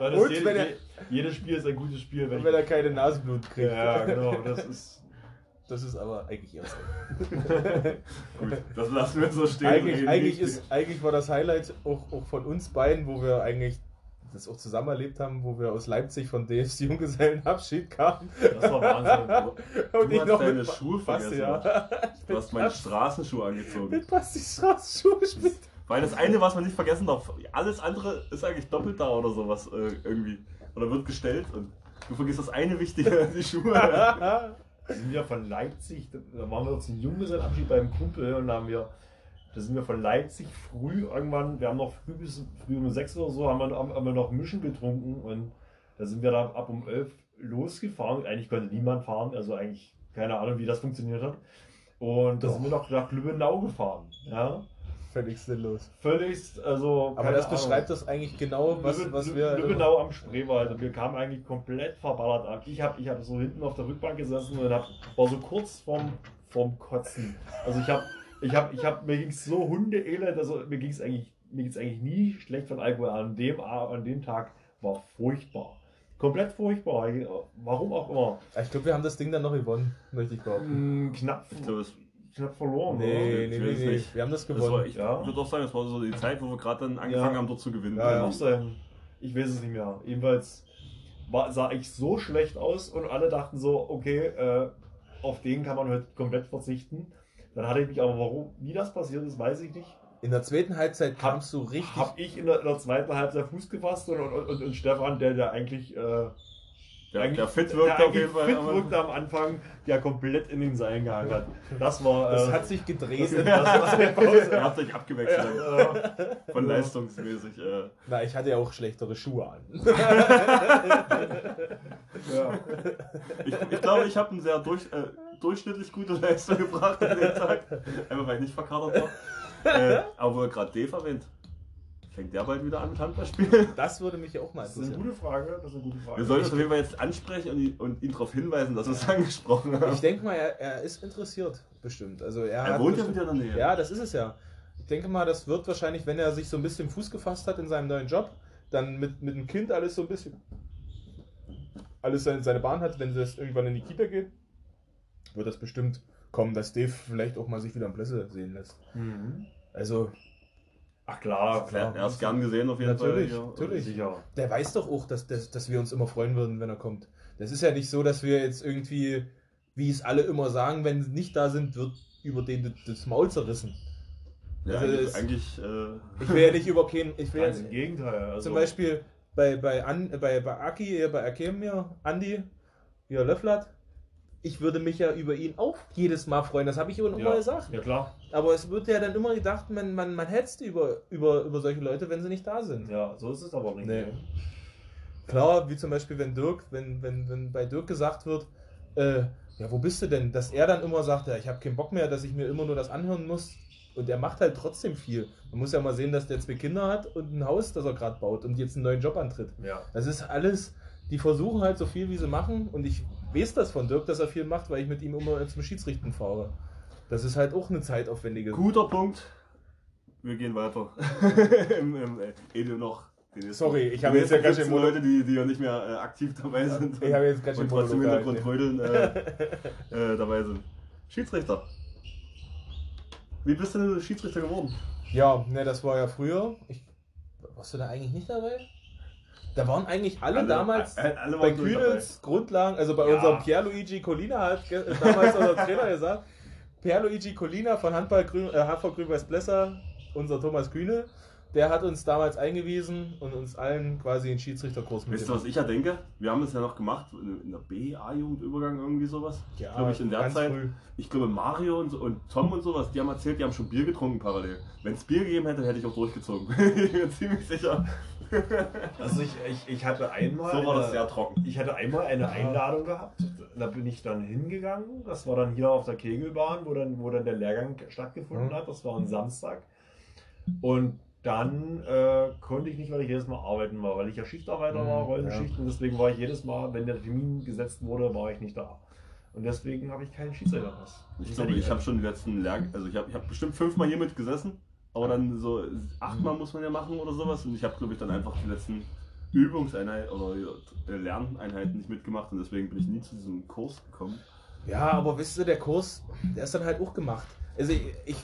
Und jede, wenn er- je- jedes Spiel ist ein gutes Spiel, wenn, Wenn er keine Nasenblut kriegt. Ja, genau. Das ist. Das ist aber eigentlich eher so. Gut, das lassen wir so stehen. eigentlich, eigentlich, ist, eigentlich war das Highlight auch, auch von uns beiden, wo wir eigentlich das auch zusammen erlebt haben, wo wir aus Leipzig von DFs Junggesellenabschied kamen. Das war Wahnsinn. Und Du hast deine Ba- Schuhe vergessen. ja. Du hast meine Straßenschuhe angezogen. mit Basti Straßenschuhe gespielt. Weil das eine, was man nicht vergessen darf, alles andere ist eigentlich doppelt da oder sowas äh, irgendwie. Oder wird gestellt und du vergisst das eine Wichtige, die Schuhe. Da sind wir von Leipzig, da waren wir zum Junggesellenabschied beim Kumpel und da haben wir, da sind wir von Leipzig früh irgendwann, wir haben noch früh bis früh um sechs oder so, haben wir, haben wir noch Mischen getrunken und da sind wir dann ab um elf losgefahren. Eigentlich konnte niemand fahren, also eigentlich keine Ahnung, wie das funktioniert hat. Und da sind wir noch nach Lübbenau gefahren. Ja, Völlig sinnlos. völlig, also. Aber das Ahnung. beschreibt das eigentlich genau, was, Lübbe- was wir. Lübbenau am Spreewald und wir kamen eigentlich komplett verballert an. Ich habe ich hab so hinten auf der Rückbank gesessen und hab, war so kurz vorm, vorm Kotzen. Also ich habe, ich habe, ich habe, mir ging es so hundeelend, also mir ging es eigentlich, mir ging's eigentlich nie schlecht von Alkohol. An dem, an dem Tag war furchtbar. Komplett furchtbar. Warum auch immer. Ich glaube, wir haben das Ding dann noch gewonnen, möchte ich behaupten. Mm, Knapp, Ich glaube, es- knapp verloren. Nee, ich nee, nee, nee. nicht. Wir haben das das war, gewonnen. ich Ja. würde auch sagen, das war so die Zeit, wo wir gerade dann angefangen Ja. haben, dort zu gewinnen. Ja, ja. sein. Ich weiß es nicht mehr. Jedenfalls war, sah ich so schlecht aus und alle dachten so, okay, äh, auf den kann man heute komplett verzichten. Dann hatte ich mich aber, warum, wie das passiert ist, weiß ich nicht. In der zweiten Halbzeit kamst du richtig. Hab ich in der, in der zweiten Halbzeit Fuß gefasst und, und, und, und Stefan, der, der eigentlich, äh, Der, eigentlich der fit der wirkt auf eigentlich jeden Fall. fit wirkte am Anfang, der komplett in den Seilen gehangen hat. Das war. das äh, hat sich gedreht. Ihr habt euch abgewechselt Äh, von leistungsmäßig. Äh, Na, ich hatte ja auch schlechtere Schuhe an. ja. ich ich glaube, ich habe eine sehr durch, äh, durchschnittlich gute Leistung gebracht an dem Tag. Einfach weil ich nicht verkatert war. Äh, aber wo er gerade Dave erwähnt, fängt der bald wieder an mit Handballspielen? Das würde mich ja auch mal Das ist eine interessieren. gute Frage. Das ist eine gute Frage. Wir sollten es auf jeden Fall jetzt ansprechen und ihn, und ihn darauf hinweisen, dass wir es angesprochen haben. Ich denke mal, er, er ist interessiert, bestimmt. Also er, Er hat wohnt ja mit dir in der Nähe. Ja, das ist es ja. Ich denke mal, das wird wahrscheinlich, wenn er sich so ein bisschen Fuß gefasst hat in seinem neuen Job, dann mit, mit dem Kind alles so ein bisschen alles seine, seine Bahn hat, wenn das irgendwann in die Kita geht, wird das bestimmt kommen, dass Dave vielleicht auch mal sich wieder am Plässe sehen lässt. Mhm. Also, Ach klar, Er, er ist gern gesehen auf jeden Natürlich, Fall. natürlich. Sicher. der weiß doch auch, dass, dass, dass wir uns immer freuen würden, wenn er kommt. Das ist ja nicht so, dass wir jetzt irgendwie, wie es alle immer sagen, wenn sie nicht da sind, wird über den das Maul zerrissen. Ja, Also eigentlich, es- eigentlich äh, Ich will ja nicht über keinen, ich will ja, Ganz im Gegenteil. Also, Zum Beispiel bei, bei, An, bei, bei Aki, hier bei Akem hier, Andi, hier Löfflert. Ich würde mich ja über ihn auch jedes Mal freuen, das habe ich immer ja, gesagt. Ja, klar. Aber es wird ja dann immer gedacht, man, man, man hetzt über, über, über solche Leute, wenn sie nicht da sind. Ja, so ist es aber nicht. Nee. Klar, wie zum Beispiel, wenn Dirk, wenn, wenn, wenn bei Dirk gesagt wird, äh, ja, wo bist du denn? Dass er dann immer sagt, ja, ich habe keinen Bock mehr, dass ich mir immer nur das anhören muss. Und er macht halt trotzdem viel. Man muss ja mal sehen, dass der zwei Kinder hat und ein Haus, das er gerade baut und jetzt einen neuen Job antritt. Ja. Das ist alles, die versuchen halt so viel, wie sie machen. Und ich weiß das von Dirk, dass er viel macht, weil ich mit ihm immer zum Schiedsrichten fahre. Das ist halt auch eine zeitaufwendige. Guter Punkt. Wir gehen weiter. Im, im, äh, Edu noch. Sorry, ich habe jetzt ja ganz schön Leute, die, die ja nicht mehr äh, aktiv dabei sind. Ich habe jetzt ganz schön trotzdem im Hintergrund trödeln äh, äh, dabei sind. Schiedsrichter. Wie bist du denn Schiedsrichter geworden? Ja, ne, das war ja früher. Ich, warst du da eigentlich nicht dabei? Da waren eigentlich alle, Alle- damals alle- alle bei Kühnels Grundlagen, also bei Ja. unserem Pierluigi Colina hat damals unser Trainer gesagt, Pierluigi Colina von Handball Grün, äh, HV Grün-Weiß Blesser, unser Thomas Kühne, der hat uns damals eingewiesen und uns allen quasi einen Schiedsrichterkurs Weißt du, was ich ja denke? Wir haben das ja noch gemacht in der B-A-Jugendübergang irgendwie sowas. Ja, glaube ich, in der Zeit. früh. Ich glaube, Mario und, so, und Tom und sowas, die haben erzählt, die haben schon Bier getrunken parallel. Wenn es Bier gegeben hätte, hätte ich auch durchgezogen. ich bin ziemlich sicher. Also ich, ich, ich hatte einmal. So war das eine- sehr trocken. Ich hatte einmal eine Einladung gehabt. Da bin ich dann hingegangen. Das war dann hier auf der Kegelbahn, wo dann, wo dann der Lehrgang stattgefunden Mhm. hat. Das war ein Samstag. Und dann äh, konnte ich nicht, weil ich jedes Mal arbeiten war, weil ich ja Schichtarbeiter Mhm, war, Rollenschicht. Und deswegen war ich jedes Mal, wenn der Termin gesetzt wurde, war ich nicht da. Und deswegen habe ich keinen Schiedsrichterpass. Ich glaube, ich habe schon die letzten Lehr also ich habe ich hab bestimmt fünfmal hier mit gesessen, aber dann so achtmal muss man ja machen oder sowas und ich habe glaube ich dann einfach die letzten Übungseinheiten oder äh, Lerneinheiten nicht mitgemacht und deswegen bin ich nie zu diesem Kurs gekommen. Ja, aber wisst ihr, der Kurs, der ist dann halt auch gemacht. Also ich, ich,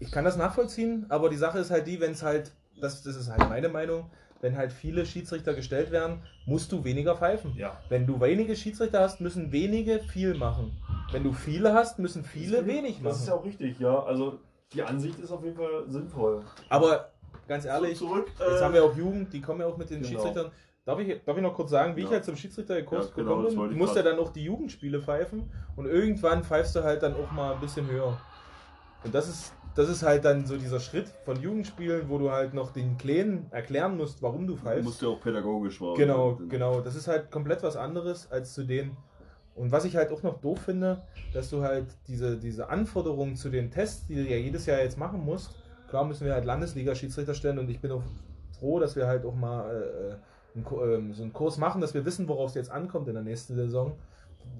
ich kann das nachvollziehen, aber die Sache ist halt die, wenn es halt, das, das ist halt meine Meinung, wenn halt viele Schiedsrichter gestellt werden, musst du weniger pfeifen. Ja. Wenn du wenige Schiedsrichter hast, müssen wenige viel machen. Wenn du viele hast, müssen viele wenig Das ist ja machen. auch richtig, ja. Also die Ansicht ist auf jeden Fall sinnvoll. Aber ganz ehrlich, zurück. jetzt äh, haben wir auch Jugend, die kommen ja auch mit den Genau. Schiedsrichtern. Darf ich, darf ich noch kurz sagen, wie ich Ja. halt zum Schiedsrichterkurs Ja, genau, gekommen das bin? Du musst ja dann auch die Jugendspiele pfeifen und irgendwann pfeifst du halt dann auch mal ein bisschen höher. Und das ist, das ist halt dann so dieser Schritt von Jugendspielen, wo du halt noch den Kleinen erklären musst, warum du pfeifst. musst du auch pädagogisch war. Genau, genau. Das ist halt komplett was anderes als zu den. Und was ich halt auch noch doof finde, dass du halt diese, diese Anforderungen zu den Tests, die du ja jedes Jahr jetzt machen musst, klar müssen wir halt Landesliga-Schiedsrichter stellen und ich bin auch froh, dass wir halt auch mal äh, einen, Ku- ähm, so einen Kurs machen, dass wir wissen, worauf es jetzt ankommt in der nächsten Saison,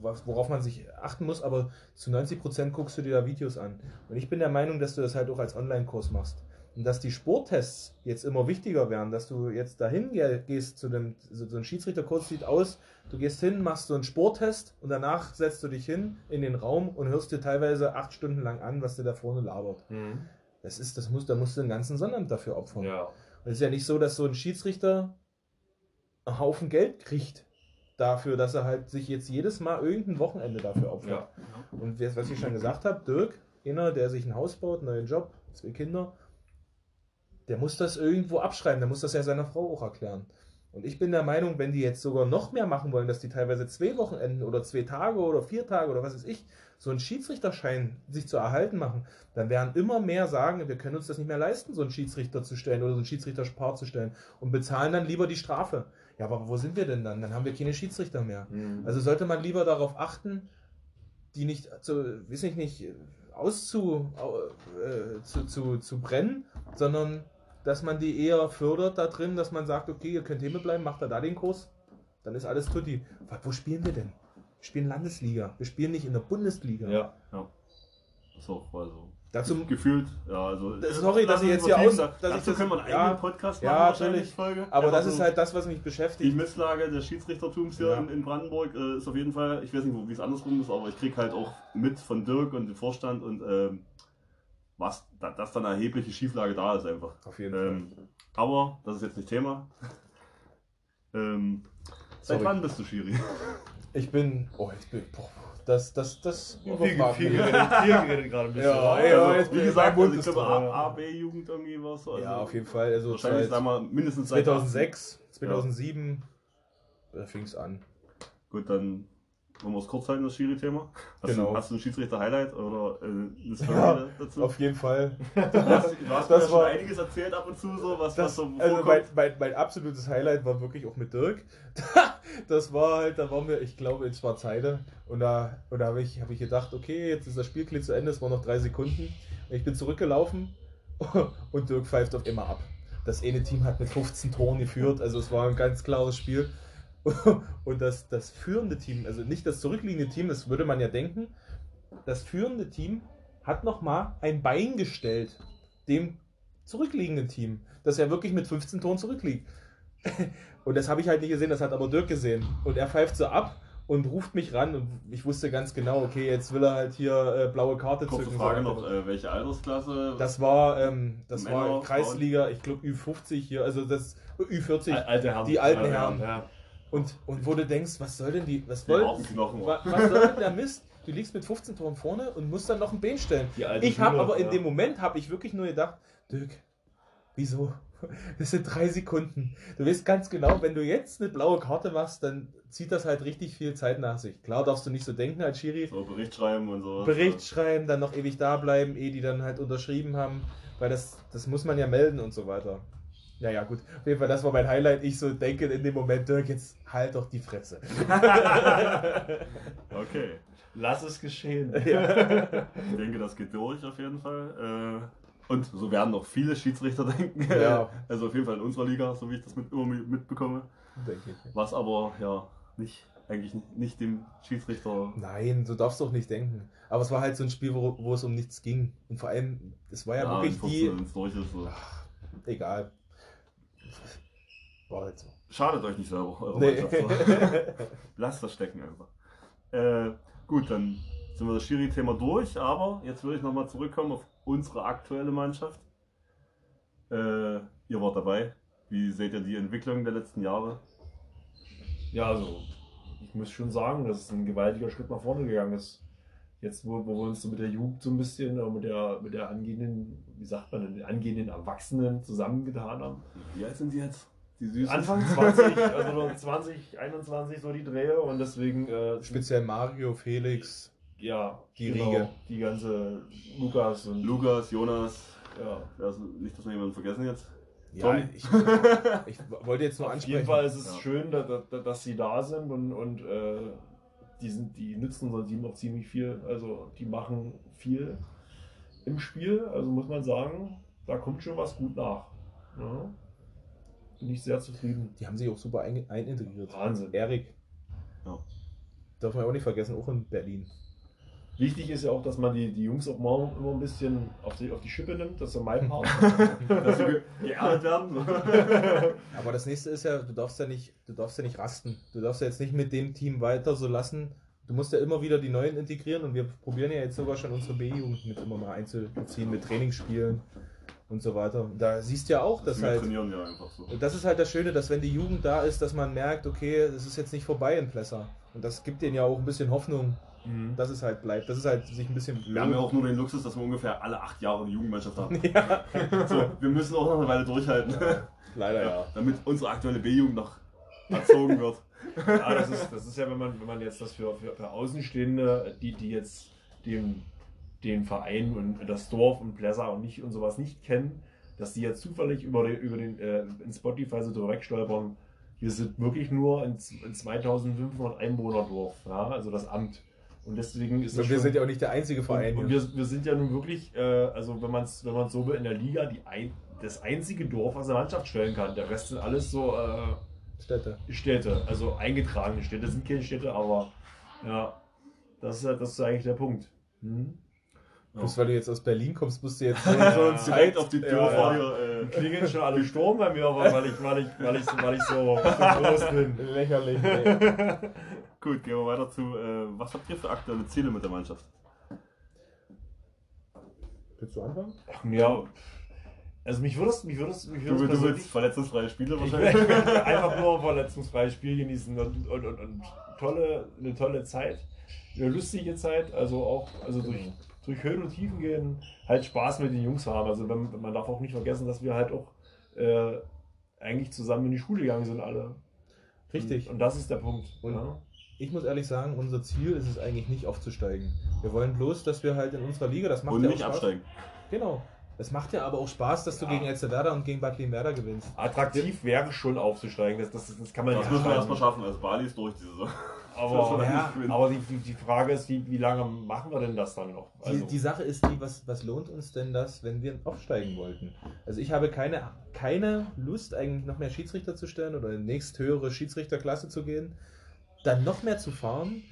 was, worauf man sich achten muss, aber zu 90% guckst du dir da Videos an. Und ich bin der Meinung, dass du das halt auch als Online-Kurs machst. Und dass die Sporttests jetzt immer wichtiger werden, dass du jetzt dahin ge- gehst zu dem, so, so ein Schiedsrichterkurs sieht aus, du gehst hin, machst so einen Sporttest und danach setzt du dich hin in den Raum und hörst dir teilweise acht Stunden lang an, was dir da vorne labert. Das ist, das muss, da musst du einen ganzen Sonnabend dafür opfern. Ja. Und es ist ja nicht so, dass so ein Schiedsrichter einen Haufen Geld kriegt dafür, dass er halt sich jetzt jedes Mal irgendein Wochenende dafür opfert. Ja. Und wer- was ich schon gesagt habe, Dirk, einer, der sich ein Haus baut, einen neuen Job, zwei Kinder, der muss das irgendwo abschreiben, der muss das ja seiner Frau auch erklären. Und ich bin der Meinung, wenn die jetzt sogar noch mehr machen wollen, dass die teilweise zwei Wochenenden oder zwei Tage oder vier Tage oder was weiß ich, so einen Schiedsrichterschein sich zu erhalten machen, dann werden immer mehr sagen, wir können uns das nicht mehr leisten, so einen Schiedsrichter zu stellen oder so einen Schiedsrichterspar zu stellen und bezahlen dann lieber die Strafe. Ja, aber wo sind wir denn dann? Dann haben wir keine Schiedsrichter mehr. Mhm. Also sollte man lieber darauf achten, die nicht zu, weiß ich nicht, auszu, au- äh, zu, zu, zu brennen, sondern dass man die eher fördert da drin, dass man sagt, okay, ihr könnt hier bleiben, macht da da den Kurs, dann ist alles tutti. Was- Wo spielen wir denn? Wir spielen Landesliga, wir spielen nicht in der Bundesliga. Ja. So, also. Dazu, Gefühlt, ja, also. Sorry, dass ich jetzt hier aus- da- dass ich dazu das- können wir einen ja, eigenen Podcast ja, machen, wahrscheinlich, natürlich. Folge. aber Einfach das ist so halt das, was mich Die beschäftigt. Misslage des Schiedsrichtertums hier Ja. in, in Brandenburg äh, ist auf jeden Fall, ich weiß nicht, wie es andersrum ist, aber ich krieg halt auch mit von Dirk und dem Vorstand und ähm, was, da, dass dann eine erhebliche Schieflage da ist einfach. Auf jeden Ähm, aber das ist jetzt nicht Thema. Ähm, seit wann bist du Schiri? Ich bin, oh, ich bin, boah, das, das, das Viel, überfragt viel, mich. geredet, viel geredet gerade ein bisschen. Ja, oder? ja, also, jetzt bin wie ich- gesagt, also ich ist glaube dran, A, ja. A, B-Jugend irgendwie was. Also Ja, auf jeden Fall. Also Wahrscheinlich, seit wir, mindestens seit 2006, 2007 äh, fing es an. Gut, dann wollen wir es kurz halten, das Schiri-Thema. Hast, Genau. hast du ein Schiedsrichter-Highlight oder äh, eine Story Ja, dazu? Auf jeden Fall. Du hast, du hast Das ja schon war- einiges erzählt ab und zu, so was, was Das, so also mein, mein, mein absolutes Highlight war wirklich auch mit Dirk. Das war halt, da waren wir, ich glaube, in Schwarzheide. Und da, und da habe ich, hab ich gedacht, okay, jetzt ist das Spiel zu Ende, es waren noch drei Sekunden. Und ich bin zurückgelaufen und Dirk pfeift auf immer ab. Das eine Team hat mit 15 Toren geführt, also es war ein ganz klares Spiel. Und das, das führende Team, also nicht das zurückliegende Team, das würde man ja denken, das führende Team hat nochmal ein Bein gestellt dem zurückliegenden Team, das ja wirklich mit 15 Toren zurückliegt. Und das habe ich halt nicht gesehen, das hat aber Dirk gesehen. Und er pfeift so ab und ruft mich ran und ich wusste ganz genau, okay, jetzt will er halt hier äh, blaue Karte Kurze zücken. Frage So. noch, äh, welche Altersklasse? Das war, ähm, das Männer, war Kreisliga, ich glaube Ü50 hier, also das Ü40. Al- Alte Herren. Die alten Ja, Herren. Ja. Und, und wo du denkst, was soll denn die, was wollen, harten Knochen. wa, was soll denn der Mist? Du liegst mit 15 Toren vorne und musst dann noch ein Bein stellen. Alte Ich habe aber in ja. dem Moment, habe ich wirklich nur gedacht, Dirk, wieso? Das sind drei Sekunden. Du weißt ganz genau, wenn du jetzt eine blaue Karte machst, dann zieht das halt richtig viel Zeit nach sich. Klar darfst du nicht so denken als Schiri. So Bericht schreiben und so. Bericht schreiben, dann noch ewig da bleiben, ehe die dann halt unterschrieben haben, weil das, das muss man ja melden und so weiter. Ja, ja, gut. Auf jeden Fall, das war mein Highlight. Ich so denke in dem Moment, Dirk, jetzt halt doch die Fresse. Okay. Lass es geschehen. ja. Ich denke, das geht durch auf jeden Fall. Äh, und so werden noch viele Schiedsrichter denken. Ja. Also auf jeden Fall in unserer Liga, so wie ich das mit, immer mitbekomme. denke ich. Was aber ja nicht, eigentlich nicht dem Schiedsrichter. Nein, so darfst du auch nicht denken. Aber es war halt so ein Spiel, wo, wo es um nichts ging. Und vor allem, es war ja, wirklich die. So. Ach, egal. War halt so. Schadet euch nicht selber. eure Nee. Lasst das stecken einfach. Äh, gut, dann sind wir das Schiri-Thema durch, aber jetzt würde ich nochmal zurückkommen auf unsere aktuelle Mannschaft. Äh, ihr wart dabei. Wie seht ihr die Entwicklung der letzten Jahre? Ja, also ich muss schon sagen, dass es ein gewaltiger Schritt nach vorne gegangen ist. Jetzt, wo, wo wir uns so mit der Jugend so ein bisschen, oder mit der, mit der angehenden, wie sagt man, denn, den angehenden Erwachsenen zusammengetan haben. Wie alt sind die jetzt? Die Süßen? Anfang 20, also noch 20, 21 so die Drehe und deswegen, äh, Speziell Mario, Felix. Ja, Die genau, Riege. Die ganze Lukas und Lukas, Jonas. ja. Also nicht, dass wir jemanden vergessen jetzt. Ja, Tom? ich, ich wollte jetzt nur Auf ansprechen. jeden Fall ist es Ja. schön, dass, dass, dass sie da sind und, und äh, die, sind, die nützen unser Team auch ziemlich viel. Also die machen viel im Spiel. Also muss man sagen, da kommt schon was gut nach. Ja. Bin ich sehr zufrieden. Die haben sich auch super ein, einintegriert. Wahnsinn. Erik. Ja. Darf man auch nicht vergessen, auch in Berlin. Wichtig ist ja auch, dass man die, die Jungs auch mal immer ein bisschen auf die, auf die Schippe nimmt. Das ist ja mein Part. Dass sie ge- geerdet werden. Aber das nächste ist ja, du darfst ja nicht, du darfst ja nicht rasten. Du darfst ja jetzt nicht mit dem Team weiter so lassen. Du musst ja immer wieder die Neuen integrieren und wir probieren ja jetzt sogar schon unsere B-Jugend mit immer mal einzubeziehen, mit Trainingsspielen und so weiter. Da siehst du ja auch, dass wir halt. trainieren ja einfach so. Und das ist halt das Schöne, dass wenn die Jugend da ist, dass man merkt, okay, es ist jetzt nicht vorbei in Plesser. Und das gibt denen ja auch ein bisschen Hoffnung, Mhm. dass es halt bleibt. Das ist halt sich ein bisschen. Wir haben ja auch nur den Luxus, dass wir ungefähr alle acht Jahre eine Jugendmannschaft haben. ja, So, wir müssen auch noch eine Weile durchhalten, leider ja. damit unsere aktuelle B-Jugend noch erzogen wird. Ja, das ist, das ist ja, wenn man, wenn man jetzt das für, für, für Außenstehende, die, die jetzt den, den Verein und das Dorf und Plesser und nicht und sowas nicht kennen, dass die jetzt zufällig über den, über den äh, in Spotify so drüber wegstolpern. Wir sind wirklich nur ein, ein 2500 Einwohner-Dorf, ja, also das Amt. Und deswegen ist Und das wir schon- sind ja auch nicht der einzige Verein. und, und hier. wir, wir sind ja nun wirklich, äh, also wenn man es wenn man's so will, in der Liga die ein, das einzige Dorf, was eine Mannschaft stellen kann. Der Rest sind alles so äh, Städte. Städte, also eingetragene Städte sind keine Städte, aber ja, das ist, ja- das ist eigentlich der Punkt. Hm? Bloß weil du jetzt aus Berlin kommst, musst du jetzt so, so Ja. ein Direkt auf die Tür Ja, ja. Äh, Klingeln schon alle Sturm bei mir, weil ich, weil ich, weil ich, weil ich so, so groß bin. lächerlich. Ey. gut, gehen wir weiter zu. Äh, was habt ihr für aktuelle Ziele mit der Mannschaft? Willst du anfangen? Ja, also mich würde es, mich würde es, mich Du, würde es du persönlich- willst verletzungsfreie Spiele Ich wahrscheinlich. einfach nur ein verletzungsfreies Spiel genießen und, und, und, und tolle, eine tolle Zeit, eine lustige Zeit, also auch also durch, durch Höhen und Tiefen gehen, halt Spaß mit den Jungs haben. Also wenn, man darf auch nicht vergessen, dass wir halt auch äh, eigentlich zusammen in die Schule gegangen sind alle. Richtig. Und, und das ist der Punkt. Und- ja. Ich muss ehrlich sagen, unser Ziel ist es eigentlich nicht aufzusteigen. Wir wollen bloß, dass wir halt in unserer Liga, das macht Und ja nicht auch Spaß. absteigen. Genau. Es macht ja aber auch Spaß, dass du Ja. gegen Elsterwerda und gegen Bad Werder gewinnst. Attraktiv wäre schon aufzusteigen, das, das, das kann man Das ja müssen wir erstmal- schaffen. Also Bali ist durch diese Saison. Aber, ja, nicht aber die, die, die Frage ist, wie, wie lange machen wir denn das dann noch? Also, Die, die Sache ist die, was, was lohnt uns denn das, wenn wir aufsteigen wollten? Also ich habe keine, keine Lust, eigentlich noch mehr Schiedsrichter zu stellen oder in die nächsthöhere Schiedsrichterklasse zu gehen, dann noch mehr zu fahren,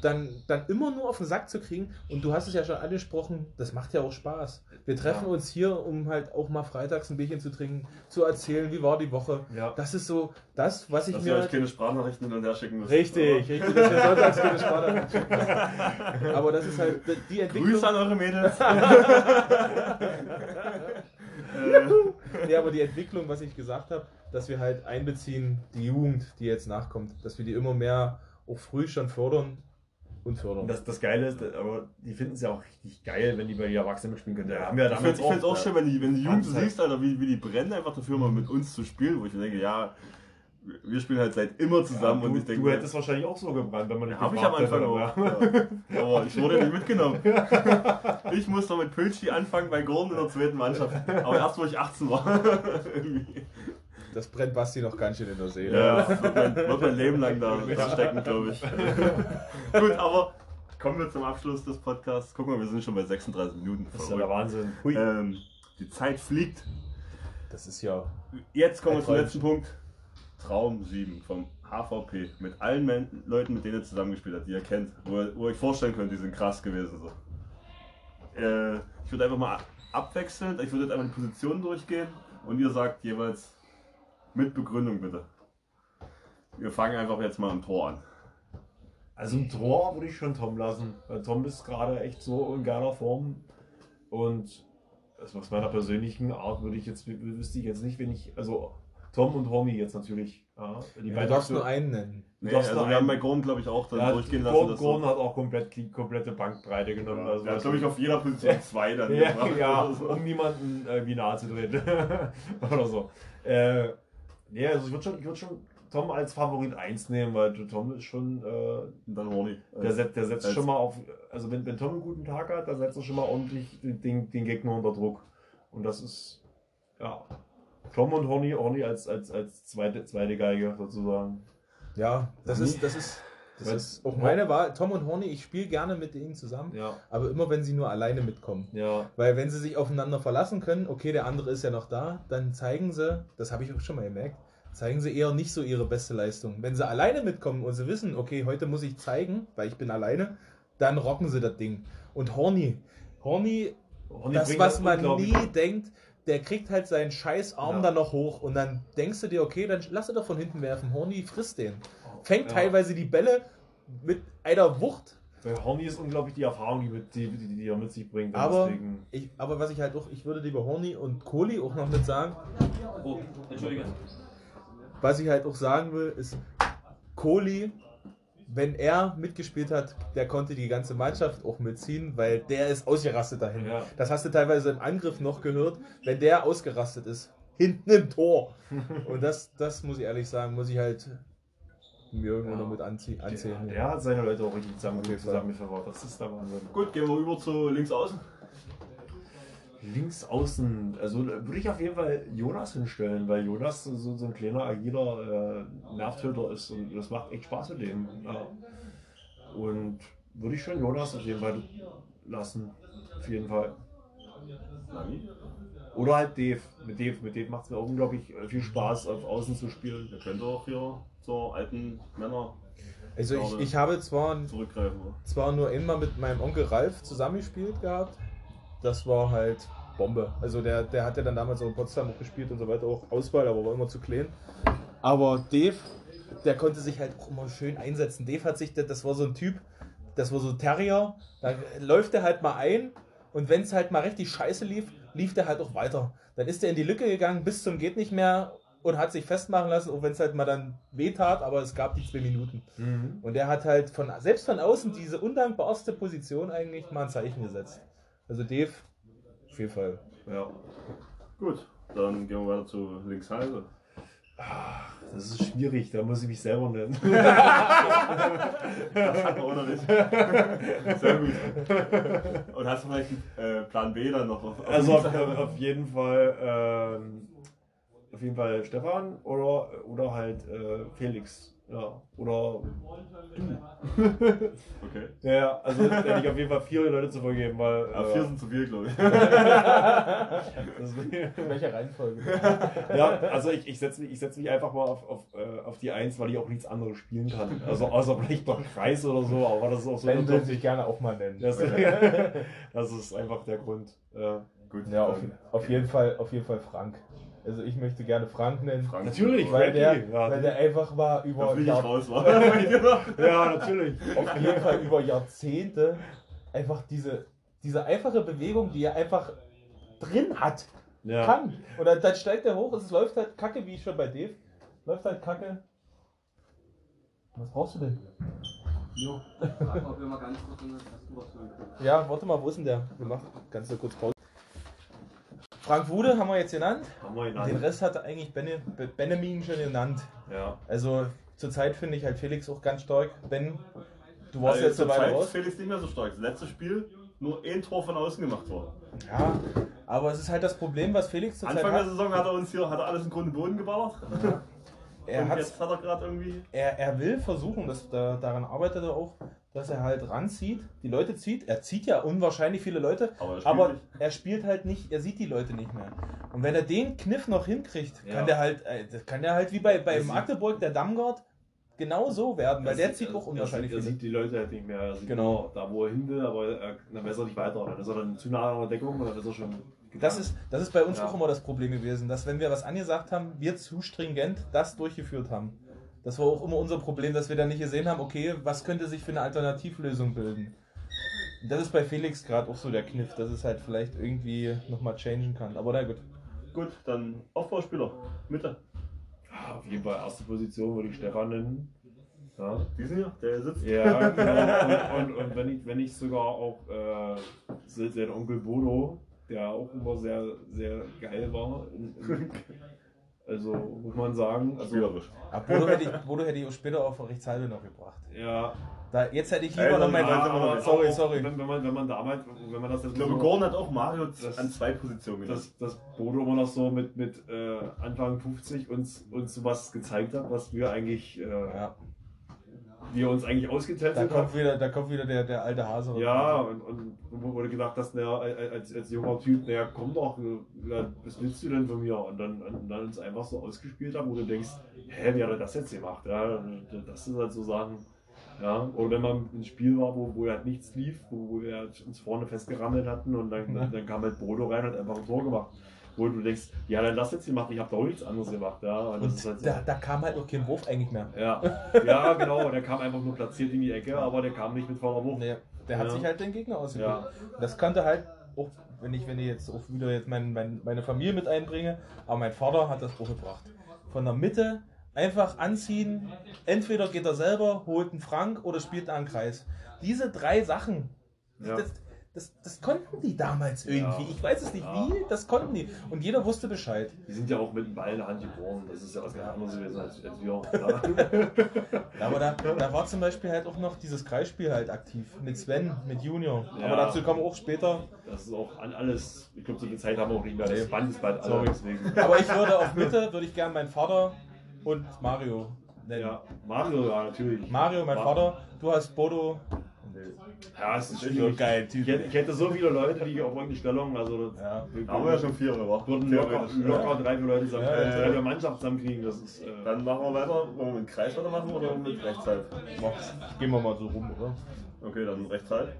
dann, dann immer nur auf den Sack zu kriegen. Und du hast es ja schon angesprochen, das macht ja auch Spaß. Wir treffen Ja. uns hier, um halt auch mal freitags ein Bierchen zu trinken, zu erzählen, wie war die Woche. ja. Das ist so das, was ich Dass mir... ihr euch keine Sprachnachrichten hin und her schicken müsst. Richtig, richtig, dass wir sonntags keine Sparta schicken. Aber das ist halt die Entwicklung. Grüße an eure Mädels. Ja, aber die Entwicklung, was ich gesagt habe, dass wir halt einbeziehen, die Jugend, die jetzt nachkommt, dass wir die immer mehr auch früh schon fördern und fördern. Das, das Geile ist, aber die finden es ja auch richtig geil, wenn die bei die Erwachsenen mitspielen können. Haben wir ja ich finde es auch, schön, wenn die, wenn die Jugend, siehst, Alter, wie, wie die brennen einfach dafür, mal mit uns zu spielen, wo ich mir denke, ja, wir spielen halt seit immer zusammen ja, und du, ich denke, du hättest wahrscheinlich auch so gebrannt, wenn man dich habe ich am Anfang auch. Ja. Aber ich wurde nicht mitgenommen. Ich musste mit Pülschi anfangen bei Gordon in der zweiten Mannschaft. Aber erst, wo ich 18 war. Das brennt Basti noch ganz schön in der Seele. Ja, wird mein, wird mein Leben lang da stecken, glaube ich. Gut, aber kommen wir zum Abschluss des Podcasts. Guck mal, wir sind schon bei 36 Minuten. Das ist ja der Wahnsinn. Hui. Ähm, die Zeit fliegt. Das ist ja. Jetzt kommen wir zum letzten Punkt. Traum 7 vom HVP. Mit allen Men Leuten, mit denen ihr zusammengespielt habt, die ihr kennt, wo ihr, euch vorstellen könnt, die sind krass gewesen. So. Äh, ich würde einfach mal abwechselnd, ich würde jetzt einfach die Positionen durchgehen und ihr sagt jeweils mit Begründung bitte. Wir fangen einfach jetzt mal am Tor an. Also ein Tor würde ich schon Tom lassen, weil Tom ist gerade echt so in geiler Form und also aus meiner persönlichen Art würde ich jetzt, wü- wüsste ich jetzt nicht, wenn ich, also Tom und Horny jetzt natürlich. Ja, die ja du darfst nur einen nennen. Nee, darfst also nur wir haben einen- bei Gordon, glaube ich, auch dann ja, durchgehen lassen. Gordon, dass Gordon so, hat auch komplett die komplette Bandbreite genommen. Also ja, was- glaube ich, auf jeder Position zwei dann. ja, gemacht ja, so. um niemanden irgendwie nahe zu treten. Oder so. Äh, ja, also ich würde schon, ich würd schon Tom als Favorit 1 nehmen, weil Tom ist schon, äh, dann Horny. der, setzt, der setzt als- schon mal auf, also wenn, wenn Tom einen guten Tag hat, dann setzt er schon mal ordentlich den, den Gegner unter Druck. Und das ist, ja, Tom und Horny, Horny als, als, als zweite, zweite Geige sozusagen. Ja, das Mhm. ist, das ist, das Weil- ist auch meine Wahl. Tom und Horny, ich spiele gerne mit denen zusammen, Ja, aber immer wenn sie nur alleine mitkommen. ja, Weil wenn sie sich aufeinander verlassen können, okay, der andere ist ja noch da, dann zeigen sie, das habe ich auch schon mal gemerkt, zeigen sie eher nicht so ihre beste Leistung. Wenn sie alleine mitkommen und sie wissen, okay, heute muss ich zeigen, weil ich bin alleine, dann rocken sie das Ding. Und Horny, Horny, Horny das, was man nie denkt, der kriegt halt seinen scheiß Arm Ja. dann noch hoch und dann denkst du dir, okay, dann lass er doch von hinten werfen. Horny frisst den. Fängt Ja. teilweise die Bälle mit einer Wucht Bei Horny ist unglaublich die Erfahrung, die, mit, die, die, die er mit sich bringt. Aber, ich, aber was ich halt auch, ich würde lieber Horny und Kohli auch noch mit sagen. Oh, Entschuldige. Was ich halt auch sagen will, ist, Kohli, wenn er mitgespielt hat, der konnte die ganze Mannschaft auch mitziehen, weil der ist ausgerastet dahin. Ja. Das hast du teilweise im Angriff noch gehört, wenn der ausgerastet ist, hinten im Tor. Und das, das muss ich ehrlich sagen, muss ich halt mir irgendwo Ja. noch mit anzie anzählen. Der, der hat seine Leute auch richtig zusammen, zusammengefasst. Das ist der Wahnsinn. Gut, gehen wir über zu links außen. Links außen, also da würde ich auf jeden Fall Jonas hinstellen, weil Jonas so, so ein kleiner, agiler äh, Nervtöter ist und das macht echt Spaß mit dem. Ja. Und würde ich schon Jonas auf jeden Fall lassen. Auf jeden Fall. Oder halt Dave. Mit Dave, mit Dave macht es mir auch unglaublich äh, viel Spaß, auf Außen zu spielen. Der könnte auch hier zur alten Männer Also ich, ich habe zwar zwar nur einmal mit meinem Onkel Ralf zusammengespielt gehabt. Das war halt Bombe. Also der, der hat ja dann damals auch in Potsdam auch gespielt und so weiter, auch Auswahl, aber war immer zu klein. Aber Dave, der konnte sich halt auch immer schön einsetzen. Dave hat sich, das war so ein Typ, das war so ein Terrier, da läuft er halt mal ein und wenn es halt mal richtig scheiße lief, lief der halt auch weiter. Dann ist er in die Lücke gegangen bis zum geht nicht mehr und hat sich festmachen lassen, auch wenn es halt mal dann weh tat, aber es gab die zwei Minuten. Und er hat halt von, selbst von außen diese undankbarste Position eigentlich mal ein Zeichen gesetzt. Also Dave, auf jeden Fall. Ja. Gut, dann gehen wir weiter zu links halbe. Das ist schwierig, da muss ich mich selber nennen. Das hat man auch noch nicht. Sehr gut. Und hast du vielleicht einen äh, Plan B dann noch? Auf, Also auf, auf jeden Fall ähm, auf jeden Fall Stefan oder, oder halt äh, Felix. Ja. Oder Okay. Ja, also da hätte ich auf jeden Fall vier Leute zu vergeben, weil. Ja, äh, vier sind zu viel, glaube ich. In welcher Reihenfolge? ja, also ich, ich setze mich, ich setz mich einfach mal auf, auf, äh, auf die Eins, weil ich auch nichts anderes spielen kann. Also außer vielleicht noch Kreis oder so, aber das ist auch so. Ben will sich gerne auch mal nennen. das, das ist einfach der Grund. Ja. Gut. Ja, auf, auf, jeden Fall, auf jeden Fall Frank. Also ich möchte gerne Frank nennen. Frank. Natürlich, Weil der, ja. weil der einfach mal über, fliege ich Jahr, raus, wa? Ja, natürlich. auf jeden Fall über Jahrzehnte einfach diese, diese einfache Bewegung, die er einfach drin hat, Ja. kann. Und dann, dann steigt er hoch, es läuft halt kacke, wie schon bei Dave. Läuft halt kacke. Was brauchst du denn? Jo. Frag, ob wir mal ganz kurz in. Ja, warte mal, wo ist denn der? Wir machen ganz kurz Pause. Frank Wude haben wir jetzt genannt. Haben wir ihn Den. Rest hat eigentlich Bene, Be- Benjamin schon genannt. Ja. Also zurzeit finde ich halt Felix auch ganz stark. Ben, du warst Also jetzt Weile Zeit raus. Felix nicht mehr so stark. Das letzte Spiel nur ein Tor von außen gemacht worden. Ja, aber es ist halt das Problem, was Felix zurzeit Anfang der hat. Saison hat er uns hier hat er alles in Grund und Boden geballert. Er, und hat, jetzt hat er gerade irgendwie. er, er will versuchen, dass, da, daran arbeitet er auch, dass er halt ranzieht, die Leute zieht. Er zieht ja unwahrscheinlich viele Leute, Aber er spielt aber er spielt halt nicht, er sieht die Leute nicht mehr. Und wenn er den Kniff noch hinkriegt, Ja. kann der halt, äh, kann der halt wie bei, bei Er Magdeburg, der Dammgard, genau so werden, weil Er der sieht- zieht er- auch unwahrscheinlich er, er viele. sieht die Leute halt nicht mehr. Er sieht Genau. da, wo er hin will, aber er, dann weiß er nicht weiter. Dann ist er dann zu nah an der Deckung und dann ist er schon. Das ist, das ist bei uns Ja. auch immer das Problem gewesen, dass wenn wir was angesagt haben, wir zu stringent das durchgeführt haben. Das war auch immer unser Problem, dass wir dann nicht gesehen haben, okay, was könnte sich für eine Alternativlösung bilden. Das ist bei Felix gerade auch so der Kniff, dass es halt vielleicht irgendwie nochmal changen kann. Aber na gut. Gut, dann Aufbauspieler. Mitte. Ja, auf jeden Fall erste Position würde ich Stefan nennen. Ja, Diesen hier, der sitzt. ja genau. Und, und, und wenn, ich, wenn ich sogar auch äh, den Onkel Bodo, der auch immer sehr, sehr geil war. In, in, also muss man sagen. Also, Spielerisch. Aber Bodo hätte, ich, Bodo hätte ich auch später auf Rechtshalbe noch gebracht. ja, Da, jetzt hätte ich lieber noch dann mein. aber sorry, sorry. Wenn, wenn, man, wenn man damals, wenn man das jetzt Ich glaube, so- Gordon hat auch Mario Das- an zwei Positionen genannt. dass, dass Bodo immer noch so mit, mit äh, Anfang 50 uns, uns sowas gezeigt hat, was wir eigentlich, äh, Ja, wir uns eigentlich da ausgetestet haben. kommt wieder, da kommt wieder der, der alte Hase. Ja, und, und wo wurde gedacht, dass der als, als junger Typ, naja, komm doch, ja, was willst du denn von mir? Und dann, und dann uns einfach so ausgespielt haben, wo du denkst, hä, wie hat er das jetzt gemacht? Ja, das sind halt so Sachen. Ja, oder wenn man ein Spiel war, wo, wo halt nichts lief, wo, wo wir halt uns vorne festgerammelt hatten und dann, dann, dann kam halt Bodo rein und hat einfach ein Tor gemacht. Wo du denkst, ja, dann das jetzt gemacht, ich habe doch nichts anderes gemacht. Ja, und ist halt Und so. da, da kam halt noch kein Wurf eigentlich mehr. Ja, ja, genau, der kam einfach nur platziert in die Ecke, aber der kam nicht mit voller Wucht. Nee, der hat Ja. sich halt den Gegner ausgesucht. Ja. Das könnte halt auch, wenn ich, wenn ich jetzt auch wieder jetzt mein, mein, meine Familie mit einbringe, aber mein Vater hat das auch gebracht. Von der Mitte einfach anziehen, entweder geht er selber, holt einen Frank oder spielt einen Kreis. Diese drei Sachen, Ja. das, das, das konnten die damals irgendwie. Ja. Ich weiß es nicht Ja. wie, das konnten die. Und jeder wusste Bescheid. Die sind ja auch mit dem Ball in der Hand geboren. Das ist ja was ganz anderes gewesen als, als wir. Ja. Aber da, da war zum Beispiel halt auch noch dieses Kreisspiel halt aktiv. Mit Sven, mit Junior. Ja. Aber dazu kommen wir auch später. Das ist auch an alles. Ich glaube, so viel Zeit haben wir auch nicht mehr. Das Nee. Band ist bald alle. Sorry. Deswegen. Aber ich würde auf Mitte, würde ich gerne meinen Vater und Mario nennen. Ja, Mario, ja, natürlich. Mario, mein Ma- Vater, du hast Bodo. Ja, es ist schwierig. geil, Ich hätte, ich hätte so viele Leute, die auf irgendeine Stellung, also das Ja. wir Haben wir ja schon vier, oder? würden locker, locker drei, vier Leute zusammen, Ja, ja, drei, vier Mannschaften zusammenkriegen. Das ist. Äh, Dann machen wir weiter. Wollen wir mit Kreis weitermachen oder mit Rechtshalb? Gehen wir mal so rum, oder? Okay, dann Rechtshalb.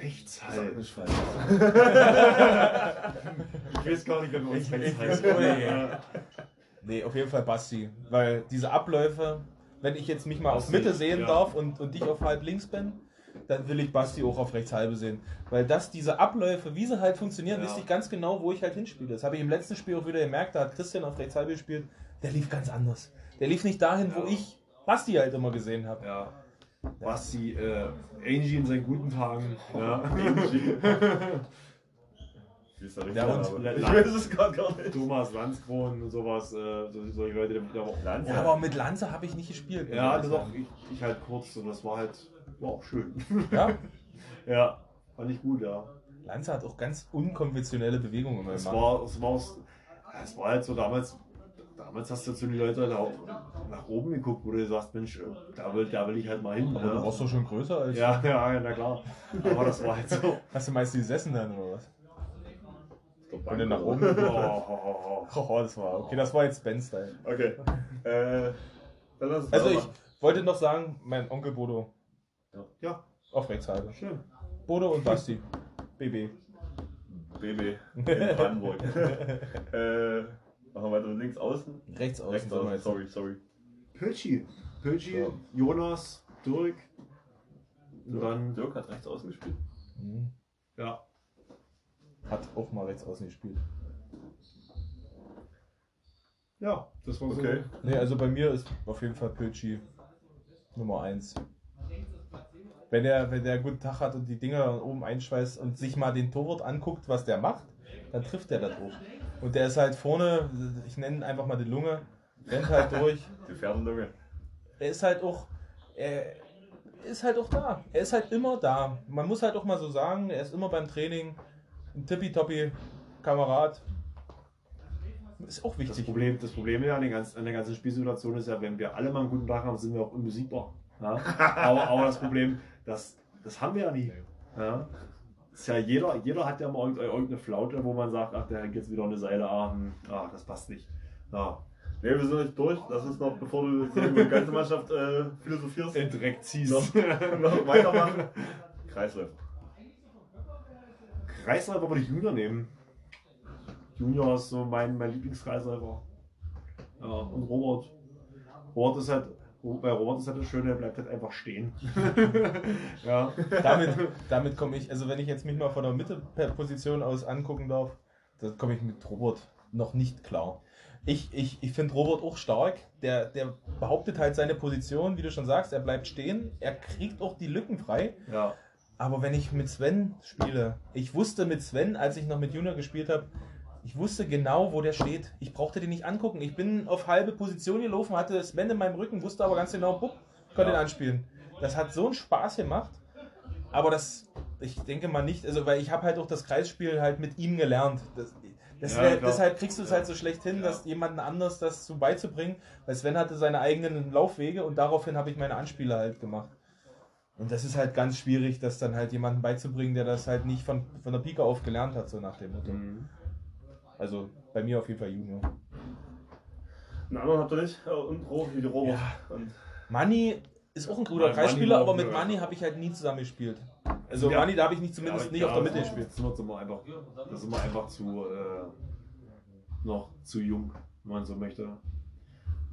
rechts Sag halt. nicht falsch. Ich weiß gar nicht, wer bei uns Ich- rechts ich- heißt. nee. Ja. Nee, auf jeden Fall Basti. Weil diese Abläufe, wenn ich jetzt mich mal auf Mitte sehen ja. darf und, und dich auf halb links bin, dann will ich Basti auch auf rechts halbe sehen. Weil das, diese Abläufe, wie sie halt funktionieren, Ja. wüsste ich ganz genau, wo ich halt hinspiele. Das habe ich im letzten Spiel auch wieder gemerkt, da hat Christian auf rechts halbe gespielt, der lief ganz anders. Der lief nicht dahin, wo Ja. ich Basti halt immer gesehen habe. Ja. Basti, äh, Angie in seinen guten Tagen. Ja. Der Ja, und-? Ich weiß es gerade gar nicht. Thomas Landskron und sowas, äh, so, solche Leute, die aber Lanz? Ja, aber mit Lanze habe ich nicht gespielt. Ja, ich das auch, ich, ich halt kurz und das war halt, war auch schön. Ja, ja, fand ich gut, ja. Lanze hat auch ganz unkonventionelle Bewegungen immer Es gemacht. war, es war, auch- es war halt so damals, damals hast du zu den Leuten da auch nach oben geguckt, wo du sagst, Mensch, äh, da will, da will ich halt mal hin. Aber du warst doch schon größer als. ja, ja, na klar. Aber das war halt so. Hast du meist gesessen dann oder was? Und dann nach oben. Oh, oh, oh, oh. Oh, das war. Okay, das war jetzt Ben-Style. Okay. Äh, dann lass uns Also ich wollte noch sagen, mein Onkel Bodo. Ja, Auf Rechtshalbe. schön. Bodo und Basti. BB. BB in Brandenburg. äh, machen wir weiter links außen. Rechts außen. Rechts außen, sorry, sorry. Pötschi. Pötschi, So. Jonas, Dirk. Und dann, Dirk hat rechts außen gespielt. Mhm. ja. Hat auch mal rechts außen gespielt. Ja, das war so. Okay. Nee, also bei mir ist auf jeden Fall Pilchi Nummer 1. Wenn der, wenn der einen guten Tag hat und die Dinger dann oben einschweißt und sich mal den Torwart anguckt, was der macht, dann trifft der da drauf. Und der ist halt vorne, ich nenne ihn einfach mal die Lunge, rennt halt durch. Die Pferdenlunge. Er ist halt auch, er ist halt auch da. Er ist halt immer da. Man muss halt auch mal so sagen, er ist immer beim Training ein tippitoppi Kamerad. Ist auch Das wichtig. Problem, das Problem ja an, den ganzen, an der ganzen Spielsituation ist ja, wenn wir alle mal einen guten Tag haben, sind wir auch unbesiegbar. Ja? aber, aber das Problem, das, das haben wir ja nie. Ja? Ist ja jeder, jeder hat ja mal irgendeine irgendeine Flaute, wo man sagt, ach, der hängt jetzt wieder eine Seile, ah, hm, ah das passt nicht. Ja. Ne, wir sind nicht durch. Lass uns noch, bevor du die ganze Mannschaft äh, philosophierst, In Dreck ziehst. noch, noch weitermachen. Kreisläufer. Kreisläufer würde ich Junior nehmen. Junior ist so mein, mein Lieblingskreisläufer. Ja, und Robert. Robert ist halt, bei Robert ist halt das Schöne, er bleibt halt einfach stehen. ja. damit, damit komme ich, also wenn ich jetzt mich mal von der Mittelposition aus angucken darf, dann komme ich mit Robert noch nicht klar. Ich, ich, ich finde Robert auch stark. Der, der behauptet halt seine Position, wie du schon sagst, er bleibt stehen, er kriegt auch die Lücken frei. Ja. Aber wenn ich mit Sven spiele, ich wusste mit Sven, als ich noch mit Junior gespielt habe, ich wusste genau, wo der steht. Ich brauchte den nicht angucken. Ich bin auf halbe Position gelaufen, hatte Sven in meinem Rücken, wusste aber ganz genau, bupp, konnte Ja. ihn anspielen. Das hat so einen Spaß gemacht. Aber das, ich denke mal nicht, also weil ich habe halt auch das Kreisspiel halt mit ihm gelernt. Das, das Ja, wär, deshalb kriegst du es Ja. halt so schlecht hin, dass jemanden anders das so beizubringen. Weil Sven hatte seine eigenen Laufwege und daraufhin habe ich meine Anspiele halt gemacht. Und das ist halt ganz schwierig, das dann halt jemandem beizubringen, der das halt nicht von, von der Pike auf gelernt hat, so nach dem Motto. Mhm. Also bei mir auf jeden Fall Junior. Einen anderen habt ihr nicht? Ja, Und Ro, wie die Robert. Ja. Und Manni ist auch ein guter Kreisspieler, aber mit Manni habe ich halt nie zusammen gespielt. Also Ja. Manni, da habe ich nicht zumindest Ja, nicht ja, auf der Mitte gespielt. Das sind wir einfach, das sind wir einfach zu, äh, noch zu jung, wenn man so möchte.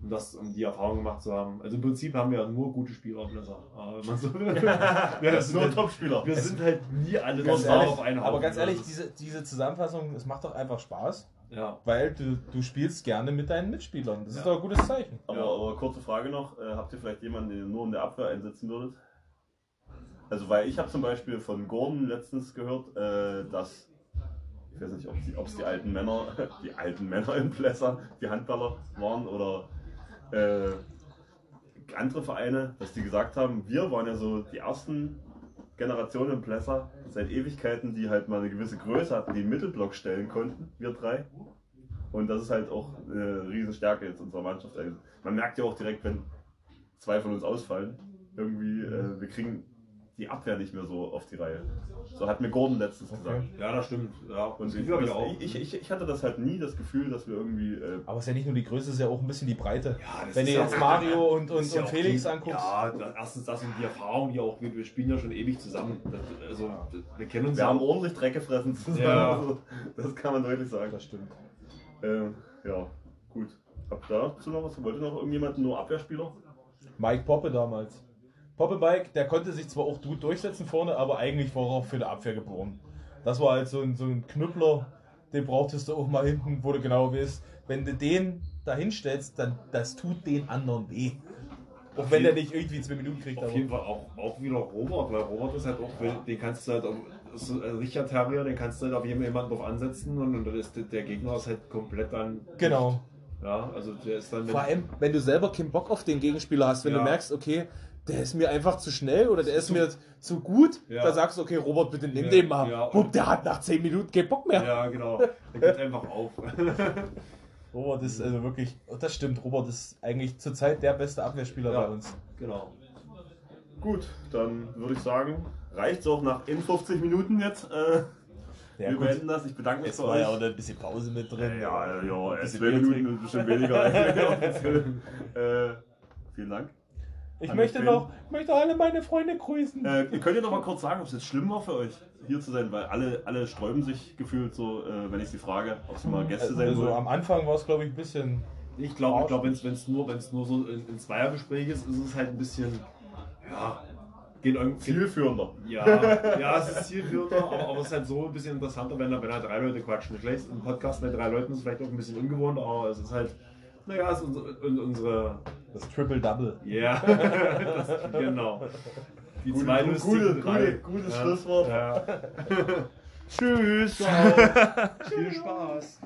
Um, das, um die Erfahrung gemacht zu haben. Also im Prinzip haben wir ja nur gute Spieler auf man so ja, das sind nur sind, Topspieler. wir sind halt nie alle Ganz ehrlich, auf einen aber ganz ehrlich, ist- diese, diese Zusammenfassung, es macht doch einfach Spaß, ja. weil du, du spielst gerne mit deinen Mitspielern. Das ist Ja. doch ein gutes Zeichen. Aber, Ja. aber kurze Frage noch: äh, Habt ihr vielleicht jemanden, den ihr nur in der Abwehr einsetzen würdet? Also, weil ich habe zum Beispiel von Gordon letztens gehört, äh, dass ich weiß nicht, ob es die, die alten Männer, die alten Männer in Plesser, die Handballer waren oder äh, andere Vereine, dass die gesagt haben, wir waren ja so die ersten Generationen in Plesser seit Ewigkeiten, die halt mal eine gewisse Größe hatten, die einen Mittelblock stellen konnten, wir drei. Und das ist halt auch eine Riesenstärke jetzt unserer Mannschaft. Also man merkt ja auch direkt, wenn zwei von uns ausfallen, irgendwie, äh, wir kriegen die Abwehr nicht mehr so auf die Reihe. So hat mir Gordon letztens gesagt. ja, das stimmt. Ja, Und das ich, das, auch. ich, ich, ich hatte das halt nie, das Gefühl, dass wir irgendwie. Äh, Aber es ist ja nicht nur die Größe, es ist ja auch ein bisschen die Breite. Ja, das Wenn du ja jetzt Mario und, Das und, und Felix die, anguckst. Ja, da- erstens das und die Erfahrung, die auch, wir, wir spielen ja schon ewig zusammen. Das, also, wir kennen uns wir haben ordentlich Dreck gefressen zusammen. Ja. Also, das kann man deutlich sagen. Das stimmt. Ähm, ja, gut. Habt ihr dazu noch was? Wollt ihr noch irgendjemanden nur Abwehrspieler? Mike Poppe damals. Poppe Mike, der konnte sich zwar auch gut durchsetzen vorne, aber eigentlich war er auch für die Abwehr geboren. Das war halt so ein, so ein Knüppler, den brauchtest du auch mal hinten, wo du genau weißt, wenn du den da hinstellst, dann das tut den anderen weh. Auch Auf wenn der nicht irgendwie zwei Minuten kriegt. Auf Aber jeden Fall auch, auch wieder Robert, weil Robert ist halt auch, den kannst du halt, auf, ist so ein richtiger Terrier, den kannst du halt auf jemanden drauf ansetzen und, und dann ist der, Gegner ist halt komplett dann. genau. Ja, also der ist dann. Vor allem, wenn du selber keinen Bock auf den Gegenspieler hast, wenn Ja. du merkst, okay, der ist mir einfach zu schnell oder der ist Zu- mir zu gut, Ja. da sagst du, okay, Robert, bitte nimm Ja, den mal. ja. Bupp, der hat nach 10 Minuten keinen Bock mehr. Ja, genau. Der geht einfach auf. Robert ist also wirklich, oh, das stimmt, Robert ist eigentlich zurzeit der beste Abwehrspieler Ja. bei uns. Genau. Gut, dann würde ich sagen, reicht's auch nach in 50 Minuten jetzt. Äh, Ja, wir gut. beenden das. Ich bedanke mich Jetzt bei war ja auch euch. ein bisschen Pause mit drin. Ja, ja, ja, zwei Bier Minuten ist bestimmt weniger. äh, vielen Dank. Ich möchte noch, ich möchte alle meine Freunde grüßen. Äh, ihr könnt ja noch mal kurz sagen, ob es jetzt schlimm war für euch, hier zu sein, weil alle, alle sträuben sich gefühlt so, äh, wenn ich sie frage, ob sie mal Gäste sein Also wollen. am Anfang war es, glaube ich, ein bisschen. Ich glaube, ich glaub, wenn es nur, wenn's nur so ein, ein Zweiergespräch ist, ist es halt ein bisschen, ja, geht irgendwie. Zielführender. Ja, ja, es ist zielführender, aber, aber es ist halt so ein bisschen interessanter, wenn da, wenn da drei Leute quatschen. Vielleicht ein Podcast mit drei Leuten ist vielleicht auch ein bisschen ungewohnt, aber es ist halt, naja, ist unsere, un- unsere Das Triple-Double. ja, das, genau. Die Gute- zwei gute- lustigen gute- drei. gutes ja. Schlusswort. Ja. Tschüss. Viel Spaß.